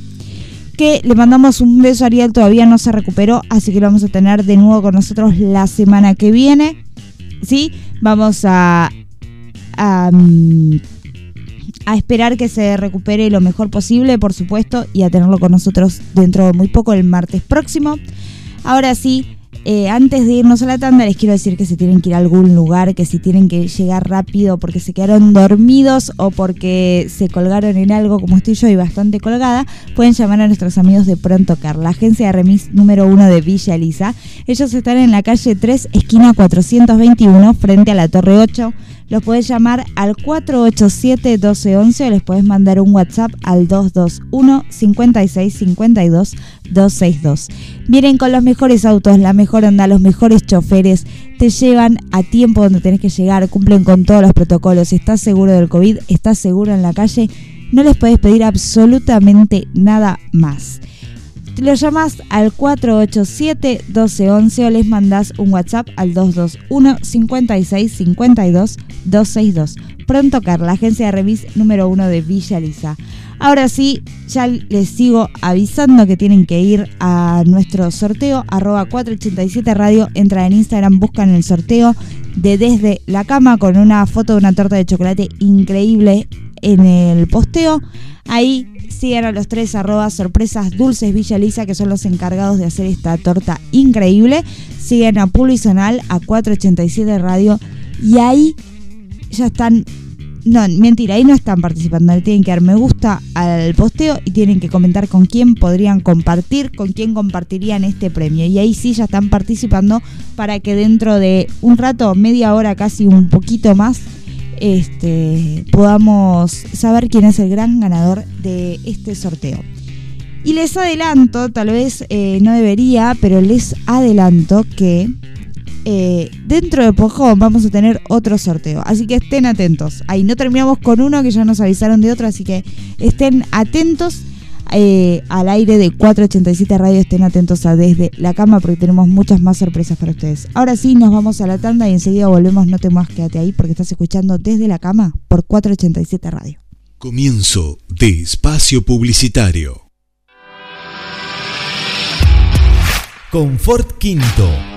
Que le mandamos un beso a Ariel, todavía no se recuperó, así que lo vamos a tener de nuevo con nosotros la semana que viene. ¿Sí? Vamos a. mm, a esperar que se recupere lo mejor posible, por supuesto, y a tenerlo con nosotros dentro de muy poco, el martes próximo. Ahora sí, eh, antes de irnos a la tanda, les quiero decir que si tienen que ir a algún lugar, que si tienen que llegar rápido porque se quedaron dormidos o porque se colgaron en algo, como estoy yo y bastante colgada, pueden llamar a nuestros amigos de Pronto Car, la agencia de remis número uno de Villa Elisa. Ellos están en la calle 3, esquina 421, frente a la Torre 8. Los puedes llamar al 487-1211 o les puedes mandar un WhatsApp al 221-5652-262. Vienen con los mejores autos, la mejor onda, los mejores choferes te llevan a tiempo donde tenés que llegar, cumplen con todos los protocolos, estás seguro del COVID, estás seguro en la calle, no les podés pedir absolutamente nada más. Lo llamas al 487-1211 o les mandás un WhatsApp al 221 56 52 262. Pronto Car, la agencia de remis número uno de Villa Lisa. Ahora sí, ya les sigo avisando que tienen que ir a nuestro sorteo, arroba 487 radio, entran en Instagram, buscan el sorteo de Desde la Cama con una foto de una torta de chocolate increíble en el posteo. Ahí sigan a los tres arroba sorpresas dulces Villa Lisa, que son los encargados de hacer esta torta increíble. Siguen a Pulo y Sonal, a 487 Radio, y ahí ya están no, mentira, ahí no están participando. Le tienen que dar me gusta al posteo y tienen que comentar con quién podrían compartir, con quién compartirían este premio. Y ahí sí ya están participando para que dentro de un rato, media hora, casi un poquito más, este, podamos saber quién es el gran ganador de este sorteo. Y les adelanto, tal vez eh, no debería, pero les adelanto que eh, dentro de poco vamos a tener otro sorteo. Así que estén atentos. Ahí no terminamos con uno que ya nos avisaron de otro, así que estén atentos eh, al aire de 487 Radio. Estén atentos a desde la cama porque tenemos muchas más sorpresas para ustedes. Ahora sí, nos vamos a la tanda y enseguida volvemos. No te más, quédate ahí porque estás escuchando desde la cama por 487 Radio. Comienzo de espacio publicitario. Confort Quinto.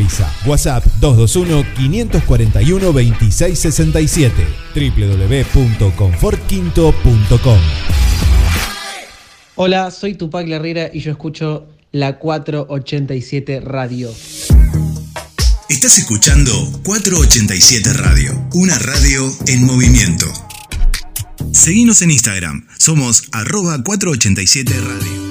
WhatsApp 221-541-2667. www.confortquinto.com Hola, soy Tupac Herrera y yo escucho la 487 Radio. Estás escuchando 487 Radio, una radio en movimiento. Seguinos en Instagram, somos arroba 487 Radio.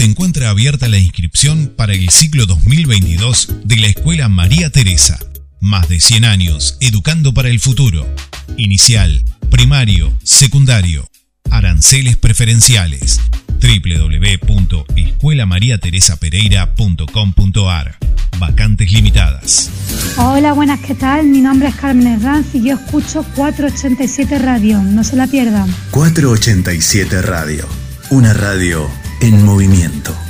Se encuentra abierta la inscripción para el ciclo 2022 de la Escuela María Teresa. Más de 100 años educando para el futuro. Inicial, primario, secundario. Aranceles preferenciales. www.escuelamariateresapereira.com.ar Vacantes limitadas. Hola, buenas, ¿qué tal? Mi nombre es Carmen Herranz y yo escucho 487 Radio. No se la pierdan. 487 Radio, una radio en movimiento.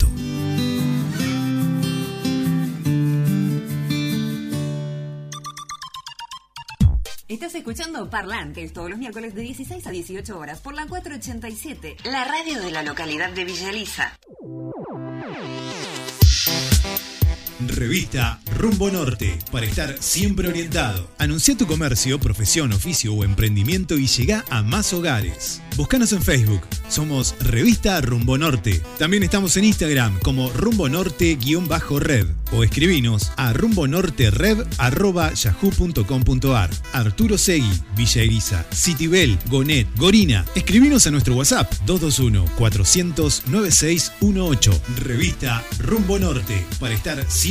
Estás escuchando Parlantes todos los miércoles de 16 a 18 horas por la 487, la radio de la localidad de Villaliza. Revista Rumbo Norte, para estar siempre orientado. Anuncia tu comercio, profesión, oficio o emprendimiento y llega a más hogares. Búscanos en Facebook, somos Revista Rumbo Norte. También estamos en Instagram como Rumbo Norte-Red o escribinos a rumbonortered.yahoo.com.ar Arturo Segui, Villa Eriza, Citibel, Gonet, Gorina. Escribinos a nuestro WhatsApp 221 400 9618. Revista Rumbo Norte, para estar siempre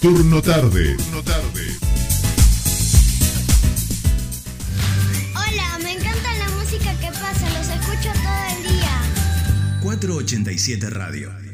Turno tarde. Turno tarde. Hola, me encanta la música que pasa, los escucho todo el día. 487 Radio.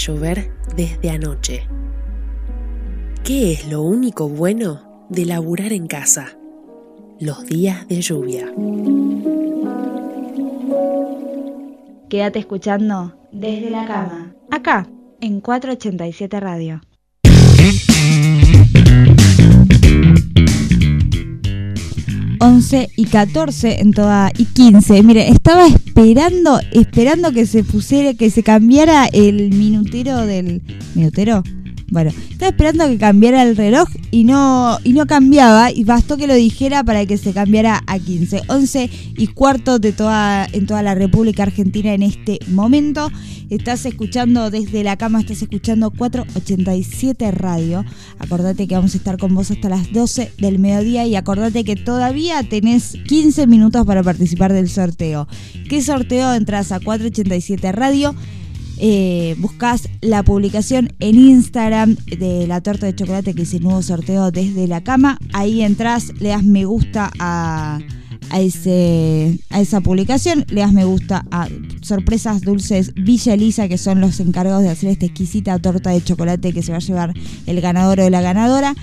Llover desde anoche. ¿Qué es lo único bueno de laburar en casa? Los días de lluvia. Quédate escuchando desde la cama. Acá, en 487 Radio. Y 14 en toda y 15. Mire, estaba esperando, esperando que se pusiera, que se cambiara el minutero del. ¿Minutero? Bueno, estaba esperando que cambiara el reloj y no, y no cambiaba, y bastó que lo dijera para que se cambiara a 15. 11 y cuarto de toda, en toda la República Argentina en este momento. Estás escuchando desde la cama, estás escuchando 487 Radio. Acordate que vamos a estar con vos hasta las 12 del mediodía y acordate que todavía tenés 15 minutos para participar del sorteo. ¿Qué sorteo? Entras a 487 Radio. Eh, buscas la publicación en Instagram de la torta de chocolate que hice el nuevo sorteo desde la cama. Ahí entras, le das me gusta a, a, ese, a esa publicación, le das me gusta a Sorpresas Dulces Villa Elisa, que son los encargados de hacer esta exquisita torta de chocolate que se va a llevar el ganador o la ganadora.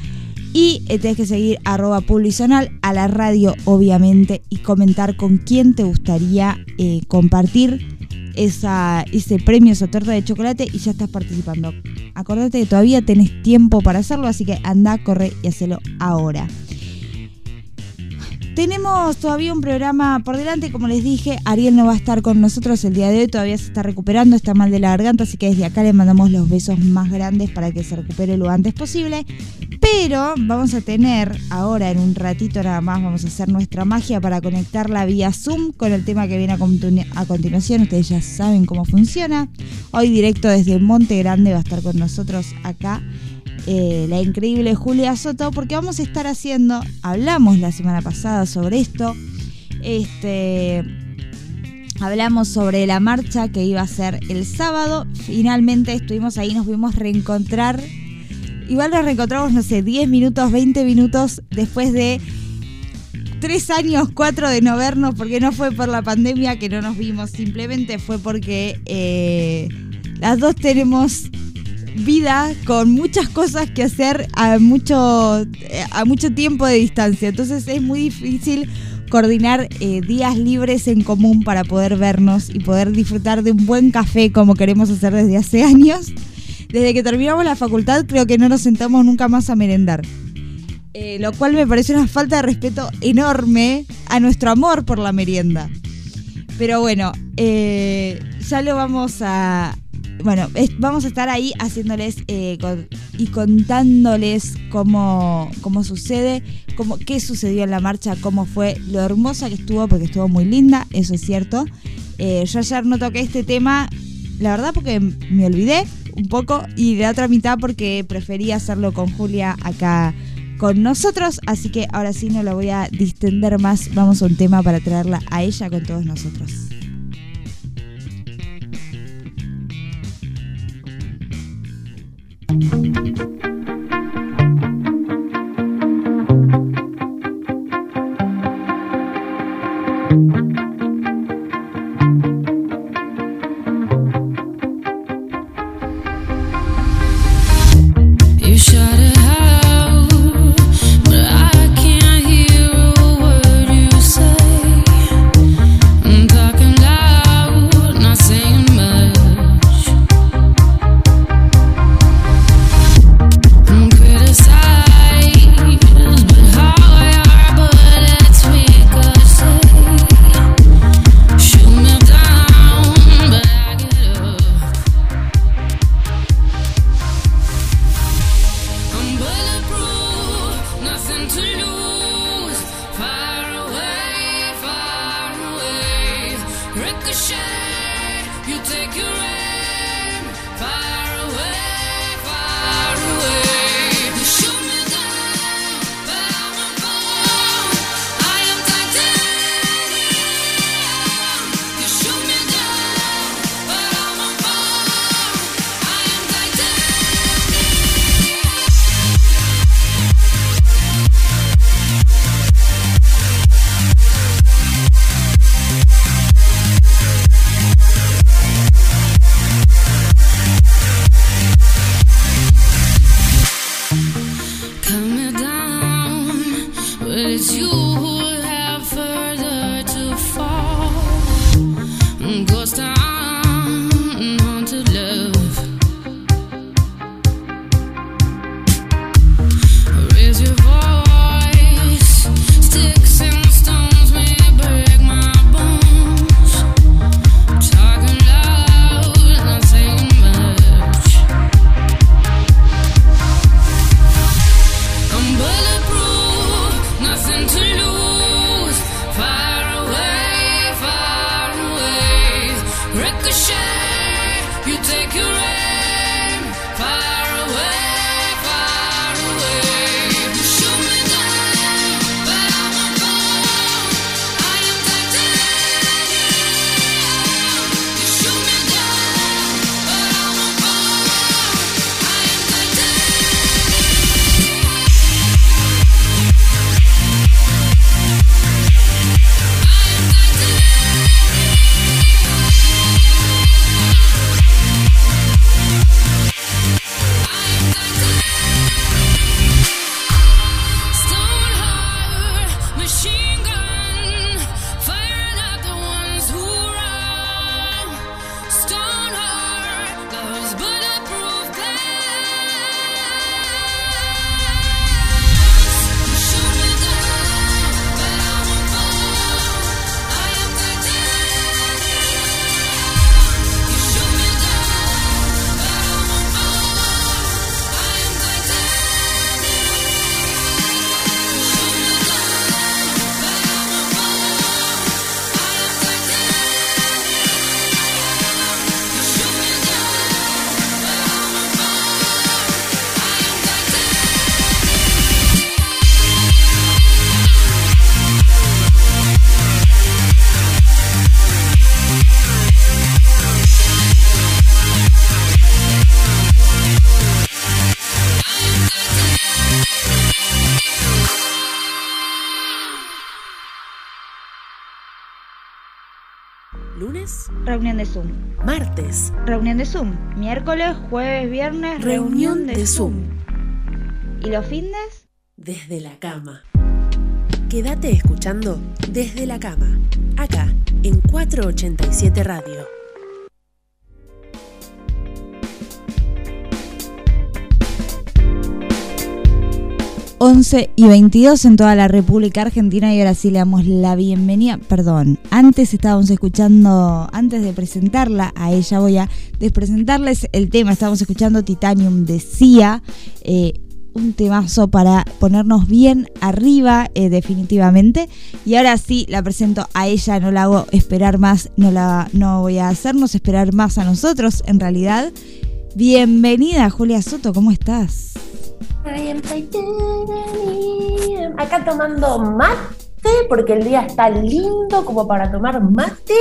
Y eh, tenés que seguir arroba publizonal a la radio, obviamente, y comentar con quién te gustaría eh, compartir ese premio, esa torta de chocolate y ya estás participando. Acordate que todavía tenés tiempo para hacerlo, así que anda, corre y hacelo ahora. Tenemos todavía un programa por delante, como les dije, Ariel no va a estar con nosotros el día de hoy, todavía se está recuperando, está mal de la garganta, así que desde acá le mandamos los besos más grandes para que se recupere lo antes posible. Pero vamos a tener ahora en un ratito nada más, vamos a hacer nuestra magia para conectarla vía Zoom con el tema que viene a, a continuación, ustedes ya saben cómo funciona. Hoy directo desde Monte Grande va a estar con nosotros acá eh, la increíble Julia Soto, porque vamos a estar haciendo, hablamos la semana pasada sobre esto, este, hablamos sobre la marcha que iba a ser el sábado, finalmente estuvimos ahí, nos vimos reencontrar, igual nos reencontramos, no sé, 10 minutos, 20 minutos después de tres años, cuatro de no vernos, porque no fue por la pandemia que no nos vimos, simplemente fue porque eh, las dos tenemos vida con muchas cosas que hacer a mucho, a mucho tiempo de distancia. Entonces es muy difícil coordinar eh, días libres en común para poder vernos y poder disfrutar de un buen café como queremos hacer desde hace <laughs> años. Desde que terminamos la facultad creo que no nos sentamos nunca más a merendar. Eh, lo cual me parece una falta de respeto enorme a nuestro amor por la merienda. Pero bueno, eh, ya lo vamos a... Bueno, es- vamos a estar ahí haciéndoles eh, con- y contándoles cómo, cómo sucede, cómo, qué sucedió en la marcha, cómo fue, lo hermosa que estuvo, porque estuvo muy linda, eso es cierto. Eh, yo ayer no toqué este tema, la verdad porque me olvidé un poco, y la otra mitad porque preferí hacerlo con Julia acá con nosotros, así que ahora sí no lo voy a distender más, vamos a un tema para traerla a ella con todos nosotros. Rick Zoom. Miércoles, jueves, viernes, reunión de Zoom. ¿Y los fines? Desde la cama. Quédate escuchando desde la cama, acá en 487 Radio. 11 y 22 en toda la República Argentina y ahora sí le damos la bienvenida. Perdón, antes estábamos escuchando, antes de presentarla a ella, voy a despresentarles el tema. Estábamos escuchando Titanium de Cia, eh, un temazo para ponernos bien arriba, eh, definitivamente. Y ahora sí la presento a ella, no la hago esperar más, no, la, no voy a hacernos esperar más a nosotros, en realidad. Bienvenida, Julia Soto, ¿cómo estás? Acá tomando mate, porque el día está lindo como para tomar mate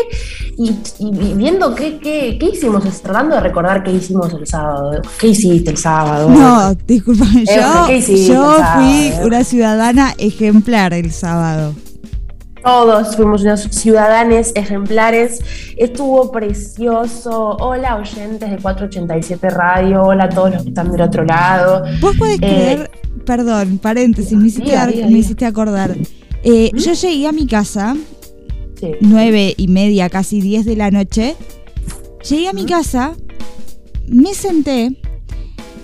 y, y viendo qué, qué, qué hicimos, tratando de recordar qué hicimos el sábado. ¿Qué hiciste el sábado? No, Eh, yo, ¿qué hiciste yo sábado? fui una ciudadana ejemplar el sábado. Todos fuimos unos ciudadanos ejemplares. Estuvo precioso. Hola, oyentes de 487 Radio. Hola a todos los que están del otro lado. ¿Vos podés Eh, creer? Perdón, paréntesis, me hiciste, Diga, dar- diga, me diga. hiciste acordar. Eh, Yo llegué a mi casa, nueve y media, casi 10 de la noche. Llegué a mi casa, me senté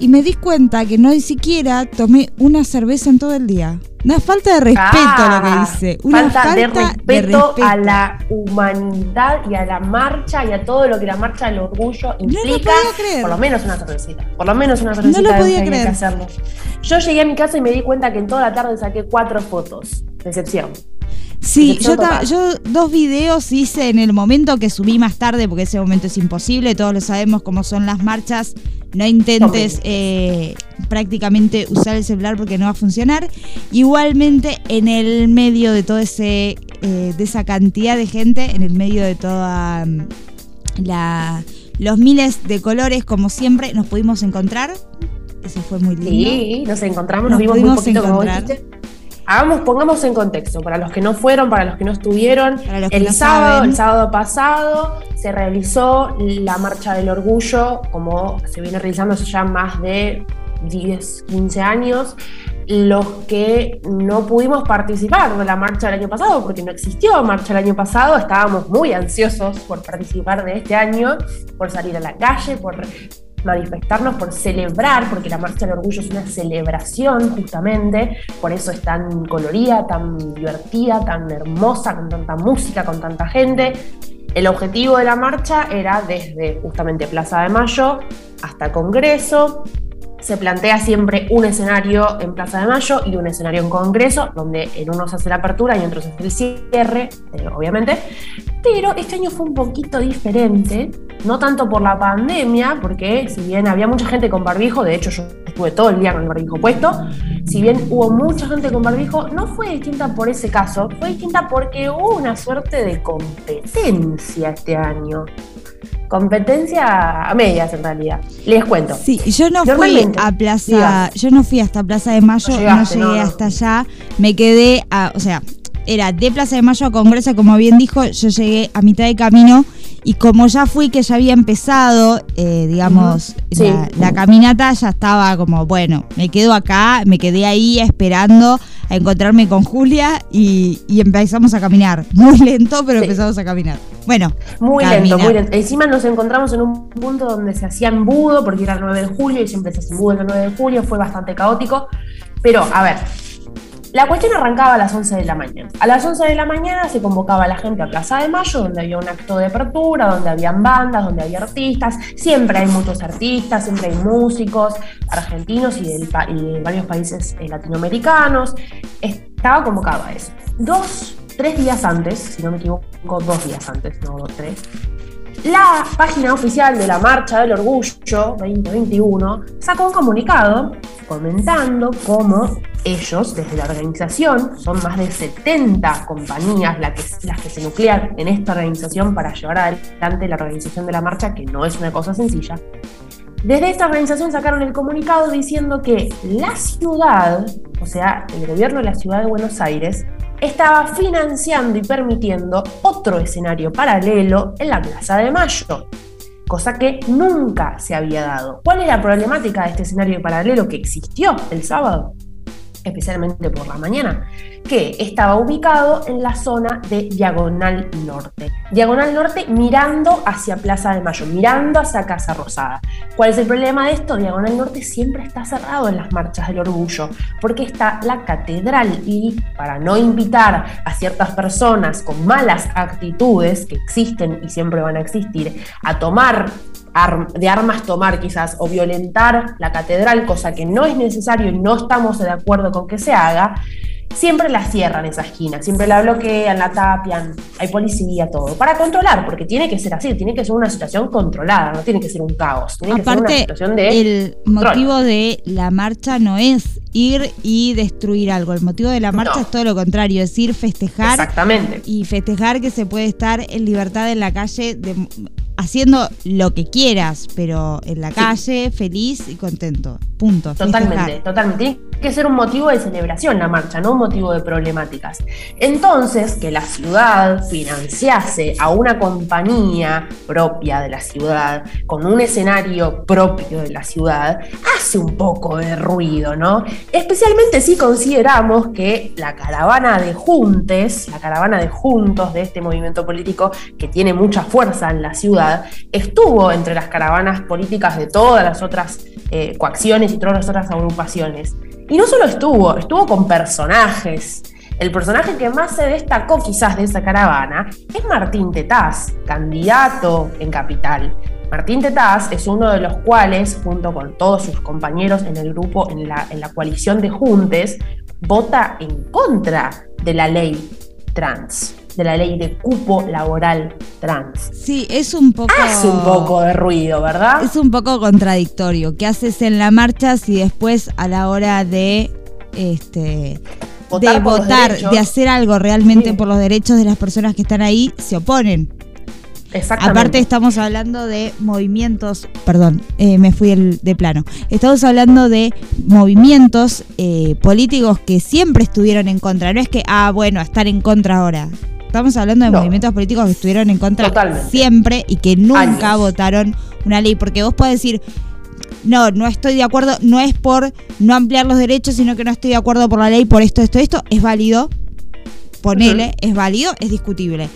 y me di cuenta que no ni siquiera tomé una cerveza en todo el día. Una falta de respeto Ah, lo que hice. Una falta, de, respeto a la humanidad y a la marcha y a todo lo que la marcha del orgullo implica. podía creer. Por lo menos una cervecita. Por lo menos una cervecita. lo de podía que creer. hacerlo. Yo llegué a mi casa y me di cuenta que en toda la tarde saqué cuatro fotos. Decepción. Sí, yo dos videos hice en el momento que subí más tarde, porque ese momento es imposible, todos lo sabemos cómo son las marchas, no intentes eh, prácticamente usar el celular porque no va a funcionar. Igualmente en el medio de todo ese, eh, de esa cantidad de gente, en el medio de toda mm, la, los miles de colores, como siempre, nos pudimos encontrar. Eso fue muy lindo. Sí, nos encontramos, Nos nos, vimos muy poquito como encontrar. dijiste. Hagamos, pongamos en contexto, para los que no fueron, para los que no estuvieron, que el no sábado, saben. el sábado pasado se realizó la marcha del orgullo, como se viene realizando hace ya más de 10, 15 años. Los que no pudimos participar de la marcha del año pasado, porque no existió marcha el año pasado, estábamos muy ansiosos por participar de este año, por salir a la calle, por manifestarnos, por celebrar, porque la Marcha del Orgullo es una celebración justamente, por eso es tan colorida, tan divertida, tan hermosa, con tanta música, con tanta gente. El objetivo de la marcha era desde justamente Plaza de Mayo hasta Congreso. Se plantea siempre un escenario en Plaza de Mayo y un escenario en Congreso, donde en uno se hace la apertura y en otro se hace el cierre, eh, obviamente. Pero este año fue un poquito diferente, no tanto por la pandemia, porque si bien había mucha gente con barbijo, de hecho yo estuve todo el día con el barbijo puesto, si bien hubo mucha gente con barbijo, no fue distinta por ese caso, fue distinta porque hubo una suerte de competencia este año. Competencia a medias en realidad. Les cuento. Sí, yo no fui a Plaza, yo no fui hasta Plaza de Mayo, No llegué no. hasta allá, me quedé a, o sea, era de Plaza de Mayo a Congreso, como bien dijo, yo llegué a mitad de camino y como ya fui que ya había empezado, eh, digamos. Sí. la, la caminata, ya estaba como, bueno, me quedo acá, me quedé ahí esperando a encontrarme con Julia y, y empezamos a caminar, muy lento, pero empezamos a caminar. Bueno, Muy caminar. lento, muy lento. Encima nos encontramos en un punto donde se hacía embudo, porque era el 9 de julio y siempre se hace embudo el 9 de julio, fue bastante caótico. Pero, a ver, la cuestión arrancaba a las 11 de la mañana. A las 11 de la mañana se convocaba a la gente a Plaza de Mayo, donde había un acto de apertura, donde habían bandas, donde había artistas. Siempre hay muchos artistas, siempre hay músicos argentinos y, del de varios países eh, latinoamericanos. Estaba convocado a eso. Dos, tres días antes, si no me equivoco, dos días antes, no tres, la página oficial de la Marcha del Orgullo 2021 sacó un comunicado comentando cómo ellos, desde la organización, son más de 70 compañías las que, se nuclean en esta organización para llevar adelante la organización de la marcha, que no es una cosa sencilla. Desde esta organización sacaron el comunicado diciendo que la ciudad, o sea, el gobierno de la ciudad de Buenos Aires, estaba financiando y permitiendo otro escenario paralelo en la Plaza de Mayo, cosa que nunca se había dado. ¿Cuál es la problemática de este escenario paralelo que existió el sábado? Especialmente por la mañana, que estaba ubicado en la zona de Diagonal Norte. Diagonal Norte mirando hacia Plaza de Mayo, mirando hacia Casa Rosada. ¿Cuál es el problema de esto? Diagonal Norte siempre está cerrado en las marchas del orgullo, porque está la catedral y para no invitar a ciertas personas con malas actitudes que existen y siempre van a existir a tomar ar- de armas tomar quizás o violentar la catedral, cosa que no es necesario y no estamos de acuerdo con que se haga, siempre la cierran esa esquina, siempre la bloquean, la tapian, hay policía, todo, para controlar, porque tiene que ser así, tiene que ser una situación controlada, no tiene que ser un caos, tiene que ser una Aparte, situación de el control. motivo de la marcha no es ir y destruir algo. El motivo de la marcha No. es todo lo contrario, es ir festejar. Exactamente. Y festejar que se puede estar en libertad en la calle de- haciendo lo que quieras, pero en la calle, feliz y contento. Punto. Totalmente, totalmente. Que ser un motivo de celebración la marcha, no un motivo de problemáticas. Entonces, que la ciudad financiase a una compañía propia de la ciudad, con un escenario propio de la ciudad, hace un poco de ruido, ¿no? Especialmente si consideramos que la caravana de Juntes, la caravana de Juntos de este movimiento político que tiene mucha fuerza en la ciudad, estuvo entre las caravanas políticas de todas las otras eh, coacciones y todas las otras agrupaciones. Y no solo estuvo, estuvo con personajes. El personaje que más se destacó quizás de esa caravana es Martín Tetaz, candidato en Capital. Martín Tetaz es uno de los cuales, junto con todos sus compañeros en el grupo, en la, en la coalición de Juntes, vota en contra de la ley trans, de la ley de cupo laboral trans. Sí, es un poco. Hace un poco de ruido, ¿verdad? Es un poco contradictorio. ¿Qué haces en la marcha si después a la hora de este Votar de votar, de hacer algo realmente por los derechos de las personas que están ahí, se oponen? Exactamente. Aparte estamos hablando de movimientos, perdón, eh, me fui el- de plano. Estamos hablando de movimientos eh, políticos que siempre estuvieron en contra. No es que, ah, bueno, estar en contra ahora. Estamos hablando de No. movimientos políticos que estuvieron en contra Totalmente. siempre y que nunca Años. votaron una ley. Porque vos podés decir, no, no estoy de acuerdo, no es por no ampliar los derechos, sino que no estoy de acuerdo por la ley, por esto, esto, esto. Es válido, ponele, es válido, es discutible.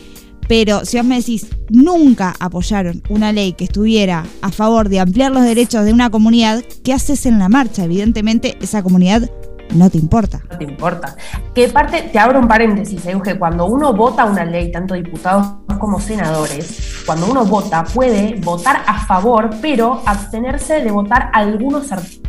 Pero si vos me decís, nunca apoyaron una ley que estuviera a favor de ampliar los derechos de una comunidad, ¿qué haces en la marcha? Evidentemente esa comunidad no te importa. No te importa. Que parte, te abro un paréntesis, Euge, cuando uno vota una ley, tanto diputados como senadores, cuando uno vota puede votar a favor, pero abstenerse de votar algunos artículos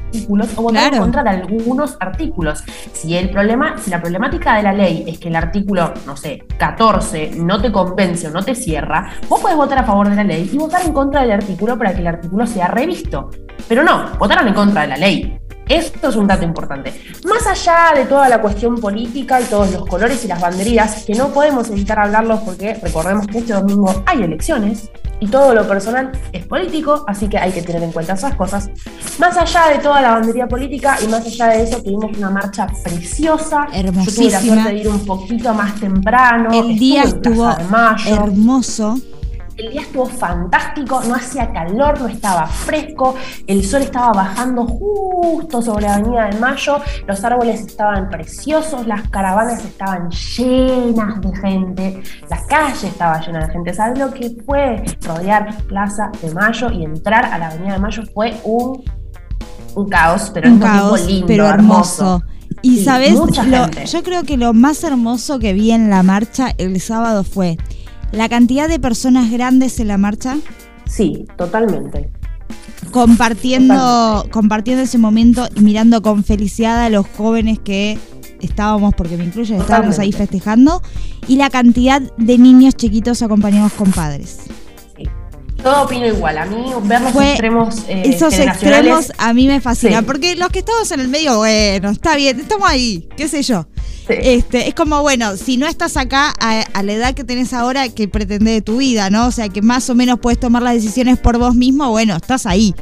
o votar en contra de algunos artículos. Si el problema, si la problemática de la ley es que el artículo, no sé, 14 no te convence o no te cierra, vos podés votar a favor de la ley y votar en contra del artículo para que el artículo sea revisto. Pero no, votaron en contra de la ley. Esto es un dato importante. Más allá de toda la cuestión política y todos los colores y las banderías, que no podemos evitar hablarlos porque recordemos que este domingo hay elecciones y todo lo personal es político, así que hay que tener en cuenta esas cosas. Más allá de toda la bandería política y más allá de eso, tuvimos una marcha preciosa. Yo tuve la Hermosísima. suerte de ir un poquito más temprano. El día estuvo Mayo. hermoso. El día estuvo fantástico, no hacía calor, no estaba fresco, el sol estaba bajando justo sobre la Avenida de Mayo, los árboles estaban preciosos, las caravanas estaban llenas de gente, la calle estaba llena de gente. ¿Sabes lo que fue rodear Plaza de Mayo y entrar a la Avenida de Mayo? Fue un, un caos, pero un caos, tiempo lindo, pero hermoso. Y Sí, sabes, lo- yo creo que lo más hermoso que vi en la marcha el sábado fue la cantidad de personas grandes en la marcha Sí, totalmente. compartiendo, compartiendo ese momento y mirando con felicidad a los jóvenes que estábamos, porque me incluye, estábamos ahí festejando, y la cantidad de niños chiquitos acompañados con padres. Todo opino igual. A mí ver los Fue extremos eh, Esos extremos a mí me fascinan, Sí. porque los que estamos en el medio, bueno, está bien, estamos ahí, qué sé yo. Este, es como, bueno, si no estás acá a, a la edad que tenés ahora, que pretendés de tu vida, ¿no? O sea, que más o menos puedes tomar las decisiones por vos mismo, bueno, estás ahí.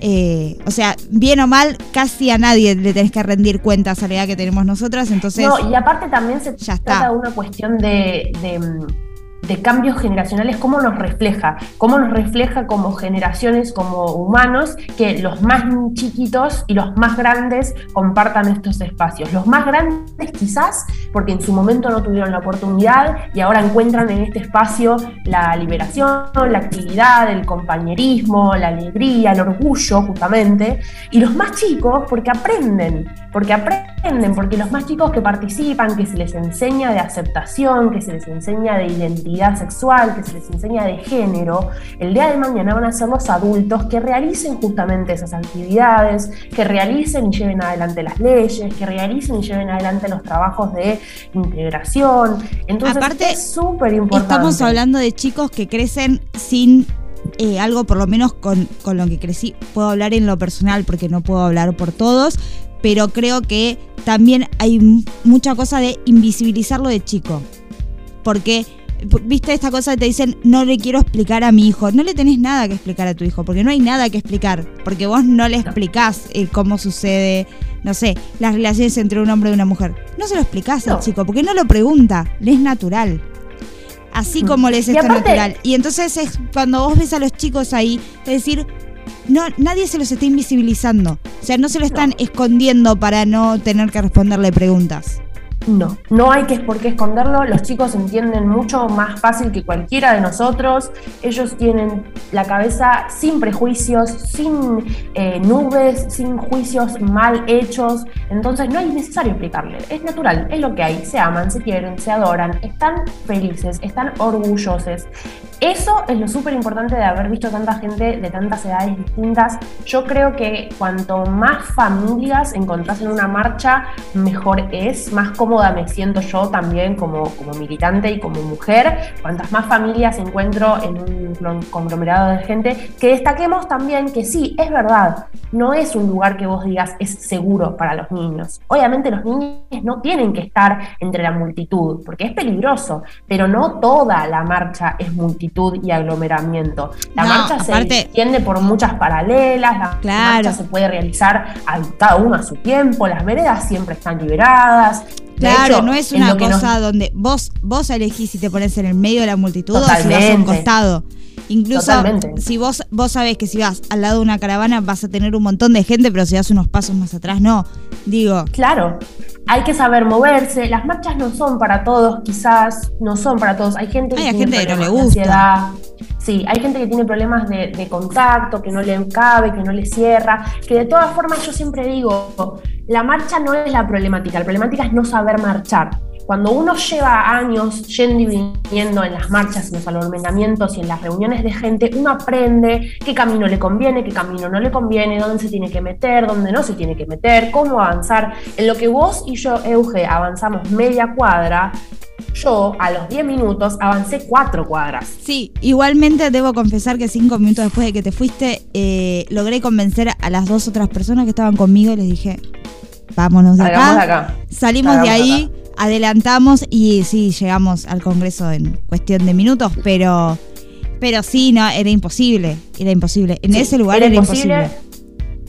eh, o sea, bien o mal, casi a nadie le tenés que rendir cuentas a la edad que tenemos nosotras, entonces... No, y aparte también se Ya trata está. de una cuestión de, de, mm, de cambios generacionales, cómo nos refleja, cómo nos refleja como generaciones, como humanos, que los más chiquitos y los más grandes compartan estos espacios. Los más grandes quizás porque en su momento no tuvieron la oportunidad y ahora encuentran en este espacio la liberación, la actividad, el compañerismo, la alegría, el orgullo justamente. Y los más chicos porque aprenden, porque aprenden, porque los más chicos que participan, que se les enseña de aceptación, que se les enseña de identidad sexual, que se les enseña de género, el día de mañana van a ser los adultos que realicen justamente esas actividades, que realicen y lleven adelante las leyes, que realicen y lleven adelante los trabajos de integración. Entonces Aparte, es súper importante. Estamos hablando de chicos que crecen sin eh, algo, por lo menos con, con lo que crecí. Puedo hablar en lo personal porque no puedo hablar por todos, pero creo que también hay mucha cosa de invisibilizarlo de chico. Porque, viste esta cosa que te dicen, no le quiero explicar a mi hijo. No le tenés nada que explicar a tu hijo, porque no hay nada que explicar. Porque vos no le explicás eh, cómo sucede, no sé, las relaciones entre un hombre y una mujer. No se lo explicás al chico, porque no lo pregunta, le es natural. Así Mm. como le es esto natural. Y entonces es cuando vos ves a los chicos ahí, es decir, no, nadie se los está invisibilizando. O sea, no se lo están escondiendo para no tener que responderle preguntas. No, no hay que por qué esconderlo. Los chicos entienden mucho más fácil que cualquiera de nosotros. Ellos tienen la cabeza sin prejuicios, sin eh, nubes, sin juicios mal hechos. Entonces no es necesario explicarle. Es natural, es lo que hay. Se aman, se quieren, se adoran, están felices, están orgullosos. Eso es lo súper importante de haber visto tanta gente de tantas edades distintas. Yo creo que cuanto más familias encontrás en una marcha, mejor es, más cómoda me siento yo también como, como militante y como mujer. Cuantas más familias encuentro en un conglomerado de gente, que destaquemos también que sí, es verdad, no es un lugar que vos digas es seguro para los niños. Obviamente los niños no tienen que estar entre la multitud, porque es peligroso, pero no toda la marcha es multitud y aglomeramiento. La No, marcha aparte- se extiende por muchas paralelas, la Claro. marcha se puede realizar a cada uno a su tiempo, las veredas siempre están liberadas. Claro, hecho, no es una nos- cosa donde vos, vos elegís si te pones en el medio de la multitud o si vas a un Totalmente. costado. Incluso Totalmente. si vos, vos sabés que si vas al lado de una caravana vas a tener un montón de gente, pero si das unos pasos más atrás, no. Digo, Claro, hay que saber moverse. Las marchas no son para todos, quizás no son para todos. Hay gente que Hay tiene gente que no le problemas de gusta. ansiedad. Sí, hay gente que tiene problemas de, de contacto, que no le cabe, que no le cierra. Que de todas formas yo siempre digo, la marcha no es la problemática. La problemática es no saber marchar. Cuando uno lleva años yendo y viniendo en las marchas, en los alumbramientos y en las reuniones de gente, uno aprende qué camino le conviene, qué camino no le conviene, dónde se tiene que meter, dónde no se tiene que meter, cómo avanzar. En lo que vos y yo, Euge, avanzamos media cuadra, yo a los 10 minutos avancé cuatro cuadras. Sí, igualmente debo confesar que cinco minutos después de que te fuiste, eh, logré convencer a las dos otras personas que estaban conmigo y les dije, vámonos de acá. Acá. Salimos de ahí, adelantamos y sí, llegamos al Congreso en cuestión de minutos, pero, pero sí, no, era imposible, era imposible. En Sí, ese lugar era, imposible.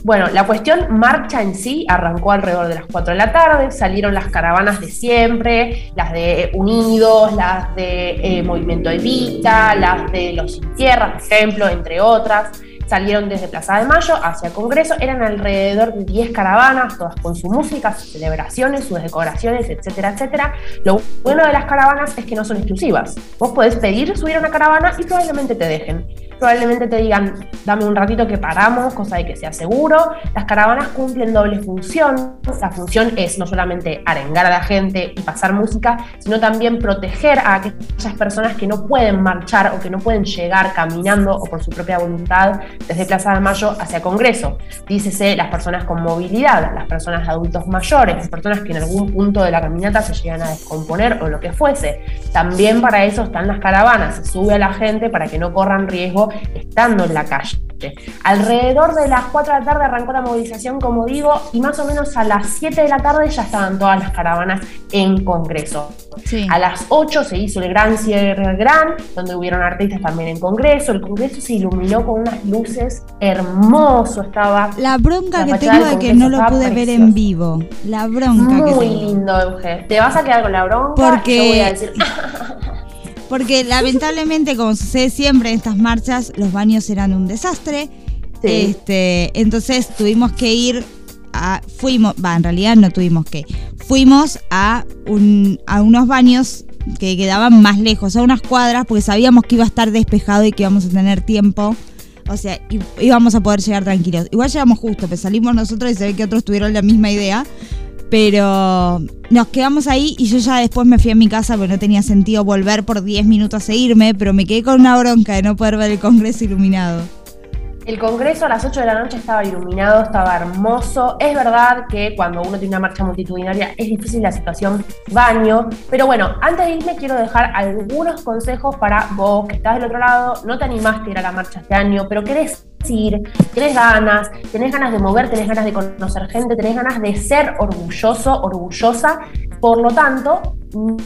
Bueno, la cuestión marcha en sí arrancó alrededor de las 4 de la tarde, salieron las caravanas de siempre, las de Unidos, las de eh, Movimiento Evita, las de Los Sin Tierra, por ejemplo, entre otras. Salieron desde Plaza de Mayo hacia Congreso, eran alrededor de 10 caravanas, todas con su música, sus celebraciones, sus decoraciones, etcétera, etcétera. Lo bueno de las caravanas es que no son exclusivas. Vos podés pedir subir a una caravana y probablemente te dejen probablemente te digan, dame un ratito que paramos, cosa de que sea seguro. Las caravanas cumplen doble función. La función es no solamente arengar a la gente y pasar música, sino también proteger a aquellas personas que no pueden marchar o que no pueden llegar caminando o por su propia voluntad desde Plaza de Mayo hacia Congreso. Dícese las personas con movilidad, las personas de adultos mayores, las personas que en algún punto de la caminata se llegan a descomponer o lo que fuese. También para eso están las caravanas, se sube a la gente para que no corran riesgo estando en la calle. Alrededor de las 4 de la tarde arrancó la movilización, como digo, y más o menos a las 7 de la tarde ya estaban todas las caravanas en Congreso. A las 8 se hizo el gran cierre gran, donde hubieron artistas también en Congreso. El Congreso se iluminó con unas luces hermoso, estaba. La bronca que tengo de que no lo pude ver en vivo. La bronca que Muy tengo. lindo, Euge. Te vas a quedar con la bronca. Porque- Yo voy a decir, <laughs> Porque lamentablemente, como sucede siempre en estas marchas, los baños eran un desastre. Este, entonces tuvimos que ir a. Fuimos, va, en realidad no tuvimos que. Fuimos a, un, a unos baños que quedaban más lejos, a unas cuadras, porque sabíamos que iba a estar despejado y que íbamos a tener tiempo. O sea, íbamos a poder llegar tranquilos. Igual llegamos justo, pues salimos nosotros y se ve que otros tuvieron la misma idea. Pero nos quedamos ahí y yo ya después me fui a mi casa porque no tenía sentido volver por 10 minutos e irme, pero me quedé con una bronca de no poder ver el Congreso iluminado. El Congreso a las 8 de la noche estaba iluminado, estaba hermoso. Es verdad que cuando uno tiene una marcha multitudinaria es difícil la situación baño, pero bueno, antes de irme quiero dejar algunos consejos para vos que estás del otro lado, no te animaste a ir a la marcha este año, pero querés ir, tenés ganas, tenés ganas de mover, tenés ganas de conocer gente, tenés ganas de ser orgulloso, orgullosa, por lo tanto,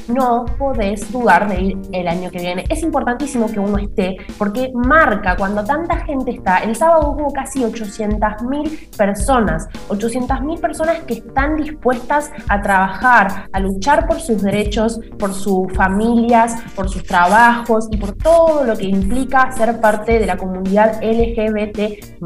no podés dudar de ir el año que viene. Es importantísimo que uno esté porque marca cuando tanta gente está. El sábado hubo casi 800.000 personas, 800.000 personas que están dispuestas a trabajar, a luchar por sus derechos, por sus familias, por sus trabajos y por todo lo que implica ser parte de la comunidad LGBT.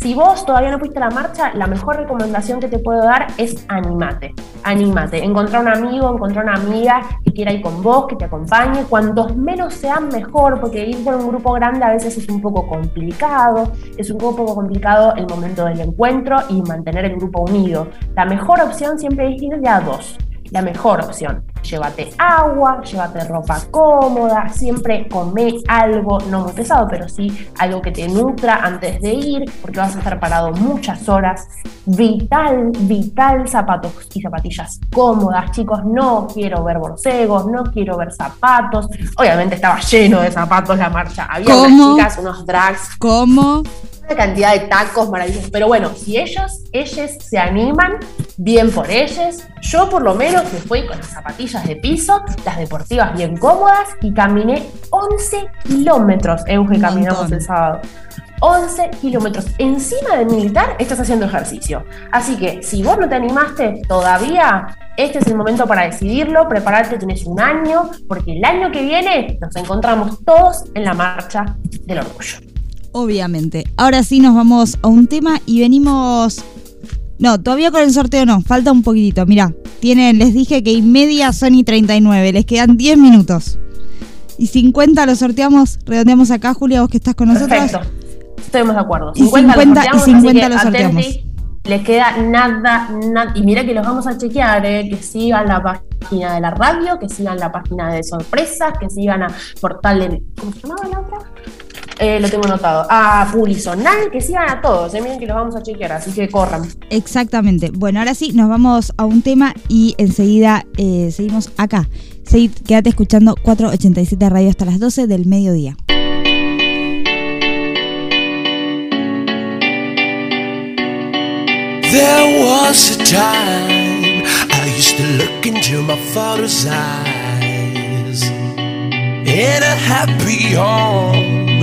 Si vos todavía no fuiste a la marcha, la mejor recomendación que te puedo dar es animate. Animate. Encontrar un amigo, encontrar una amiga que quiera ir con vos, que te acompañe. Cuantos menos sean, mejor, porque ir por un grupo grande a veces es un poco complicado. Es un poco complicado el momento del encuentro y mantener el grupo unido. La mejor opción siempre es ir de a dos. La mejor opción. Llévate agua, llévate ropa cómoda, siempre come algo, no muy pesado, pero sí algo que te nutra antes de ir, porque vas a estar parado muchas horas. Vital, vital zapatos y zapatillas cómodas, chicos. No quiero ver borcegos, no quiero ver zapatos. Obviamente estaba lleno de zapatos la marcha. Había unas chicas, unos drags, ¿Cómo? una cantidad de tacos maravillosos. Pero bueno, si ellos, ellos se animan, bien por ellos. Yo por lo menos me fui con las zapatillas de piso, las deportivas bien cómodas y caminé 11 kilómetros, Euge, caminamos el sábado. 11 kilómetros. Encima del militar estás haciendo ejercicio. Así que si vos no te animaste todavía, este es el momento para decidirlo, prepararte, tenés un año, porque el año que viene nos encontramos todos en la marcha del orgullo. Obviamente. Ahora sí nos vamos a un tema y venimos. No, todavía con el sorteo no, falta un poquitito. Mirá, tienen, les dije que y media son y 39, les quedan 10 minutos. Y 50 lo sorteamos, redondeamos acá, Julia, vos que estás con nosotros. Perfecto. Estamos de acuerdo. Y 50 y lo sorteamos, 50 así lo que sorteamos. atenti, Les queda nada, nada. Y mira que los vamos a chequear, ¿eh? que sigan la página de la radio, que sigan la página de sorpresas, que sigan a portal de. ¿Cómo se llamaba la otra? Eh, lo tengo anotado. A Pulisonal, que sigan a todos. ¿eh? Miren que los vamos a chequear, así que corran. Exactamente. Bueno, ahora sí, nos vamos a un tema y enseguida eh, seguimos acá. Seguid- quédate escuchando 487 Radio hasta las 12 del mediodía. There was a time I used to look into my father's eyes. In a happy home,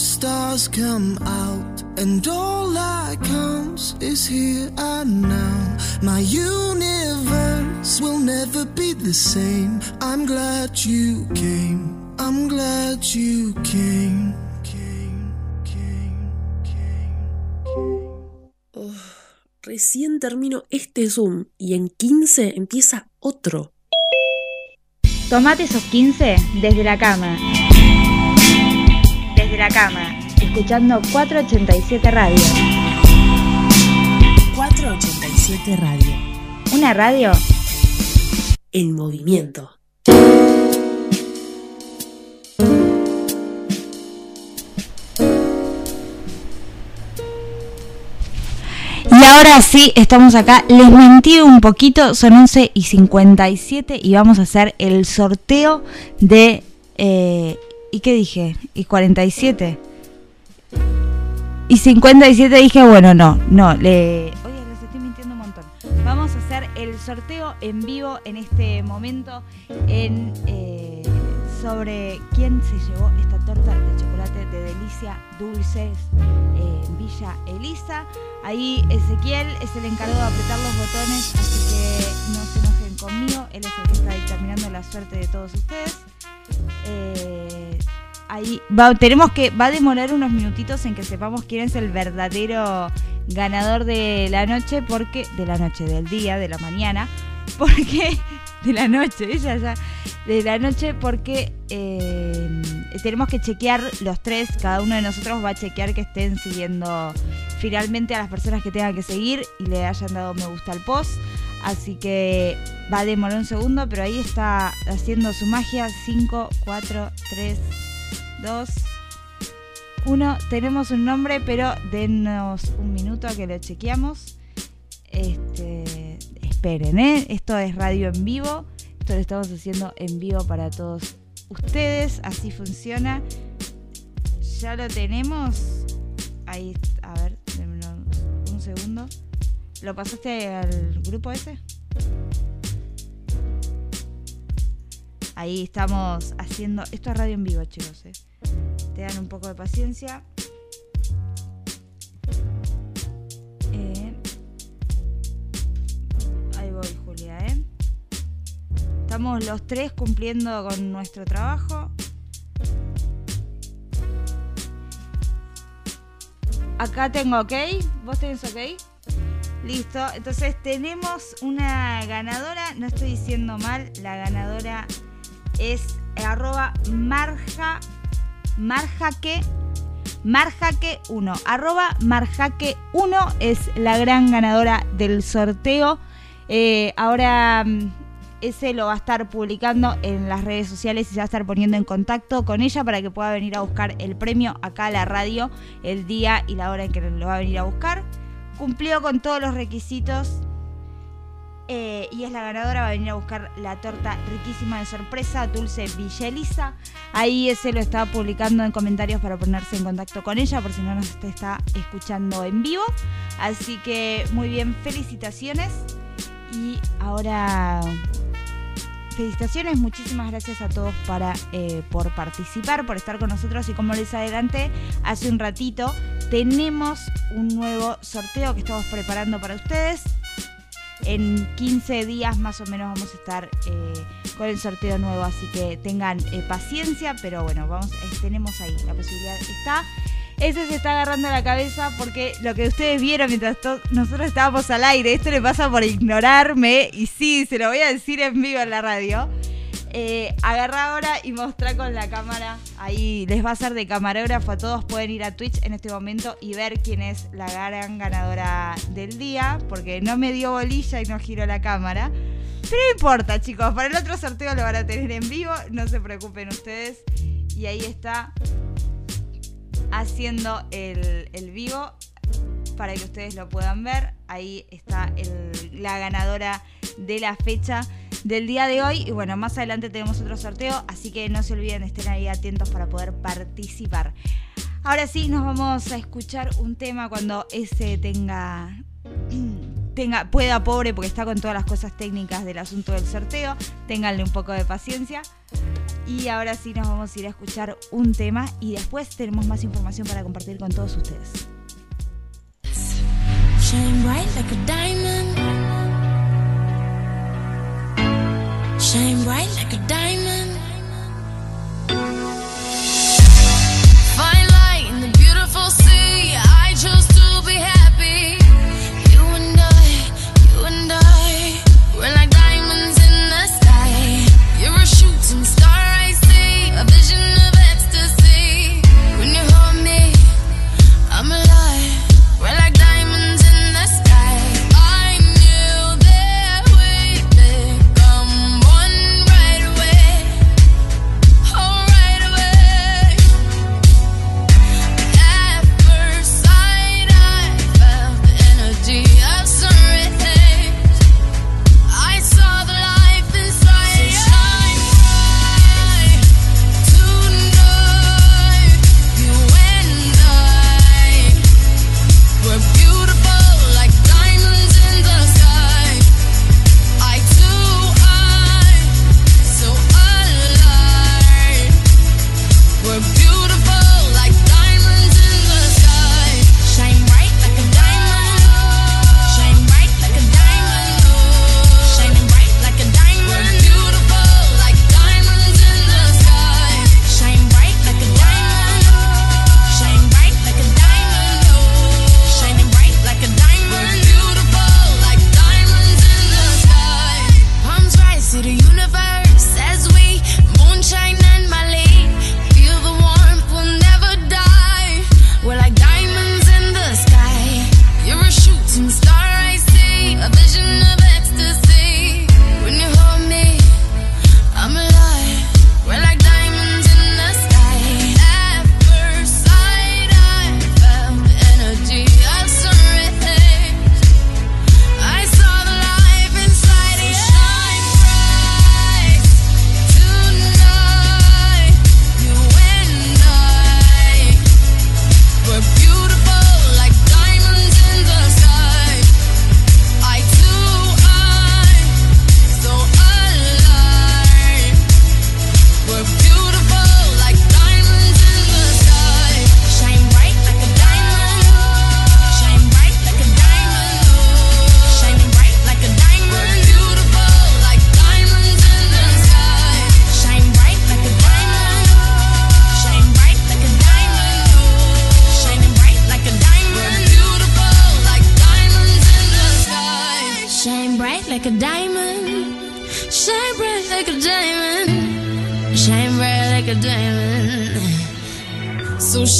the stars come out, and all that counts is here and now. My universe will never be the same. I'm glad you came. I'm glad you came. came, came, came oh, recién termino este Zoom y en 15 empieza otro. Tomate esos 15 desde la cama. La cama, escuchando 487 Radio. 487 Radio. Una radio En movimiento. Y ahora sí, estamos acá. Les mentí un poquito, son 11 y 57 y vamos a hacer el sorteo de... eh, ¿Y qué dije? ¿Y 47? Y 57 dije, bueno, no, no, le... Oye, les estoy mintiendo un montón. Vamos a hacer el sorteo en vivo en este momento en, eh, sobre quién se llevó esta torta de chocolate de delicia dulces eh, en Villa Elisa. Ahí Ezequiel es el encargado de apretar los botones, así que no se enojen conmigo. Él es el que está determinando la suerte de todos ustedes. Eh, ahí va, tenemos que va a demorar unos minutitos en que sepamos quién es el verdadero ganador de la noche, porque de la noche, del día, de la mañana, <laughs> porque de la noche, ella ya de la noche, porque eh, tenemos que chequear los tres, cada uno de nosotros va a chequear que estén siguiendo finalmente a las personas que tengan que seguir y le hayan dado me gusta al post. Así que va a demorar un segundo, pero ahí está haciendo su magia. 5, 4, 3, 2, 1. Tenemos un nombre, pero denos un minuto a que lo chequeamos. Este, esperen, ¿eh? Esto es radio en vivo. Esto lo estamos haciendo en vivo para todos ustedes. Así funciona. Ya lo tenemos. Ahí, a ver, un segundo. ¿Lo pasaste al grupo ese? Ahí estamos haciendo. Esto es radio en vivo, chicos. ¿eh? Te dan un poco de paciencia. Eh, Ahí voy, Julia, ¿eh? Estamos los tres cumpliendo con nuestro trabajo. Acá tengo ok. ¿Vos tenés ok? Listo. Entonces tenemos una ganadora. No estoy diciendo mal. La ganadora es arroba marja. Marjaque. Marjaque 1. Arroba Marjaque 1 es la gran ganadora del sorteo. Eh, ahora mm, ese lo va a estar publicando en las redes sociales y se va a estar poniendo en contacto con ella para que pueda venir a buscar el premio acá a la radio el día y la hora en que lo va a venir a buscar. Cumplió con todos los requisitos eh, y es la ganadora. Va a venir a buscar la torta riquísima de sorpresa, dulce Villa Elisa. Ahí ese lo está publicando en comentarios para ponerse en contacto con ella por si no nos está escuchando en vivo. Así que muy bien, felicitaciones. Y ahora felicitaciones, muchísimas gracias a todos para, eh, por participar, por estar con nosotros y como les adelanté hace un ratito, tenemos un nuevo sorteo que estamos preparando para ustedes. En 15 días más o menos vamos a estar eh, con el sorteo nuevo, así que tengan eh, paciencia, pero bueno, vamos, eh, tenemos ahí, la posibilidad está. Ese se está agarrando la cabeza porque lo que ustedes vieron mientras nosotros estábamos al aire, esto le pasa por ignorarme y sí, se lo voy a decir en vivo en la radio. Eh, agarra ahora y mostrar con la cámara. Ahí les va a ser de camarógrafo a todos. Pueden ir a Twitch en este momento y ver quién es la gran ganadora del día. Porque no me dio bolilla y no giró la cámara. Pero no importa, chicos. Para el otro sorteo lo van a tener en vivo. No se preocupen ustedes. Y ahí está haciendo el vivo para que ustedes lo puedan ver. Ahí está la ganadora de la fecha del día de hoy. Y bueno, más adelante tenemos otro sorteo, así que no se olviden, estén ahí atentos para poder participar. Ahora sí, nos vamos a escuchar un tema cuando ese tenga <clears throat> tenga, pueda pobre porque está con todas las cosas técnicas del asunto del sorteo. Ténganle un poco de paciencia. Y ahora sí nos vamos a ir a escuchar un tema y después tenemos más información para compartir con todos ustedes. Shine bright like a diamond. Shine bright like a diamond. Fine light in the beautiful sea. I chose to be happy. You and I, you and I, we're like.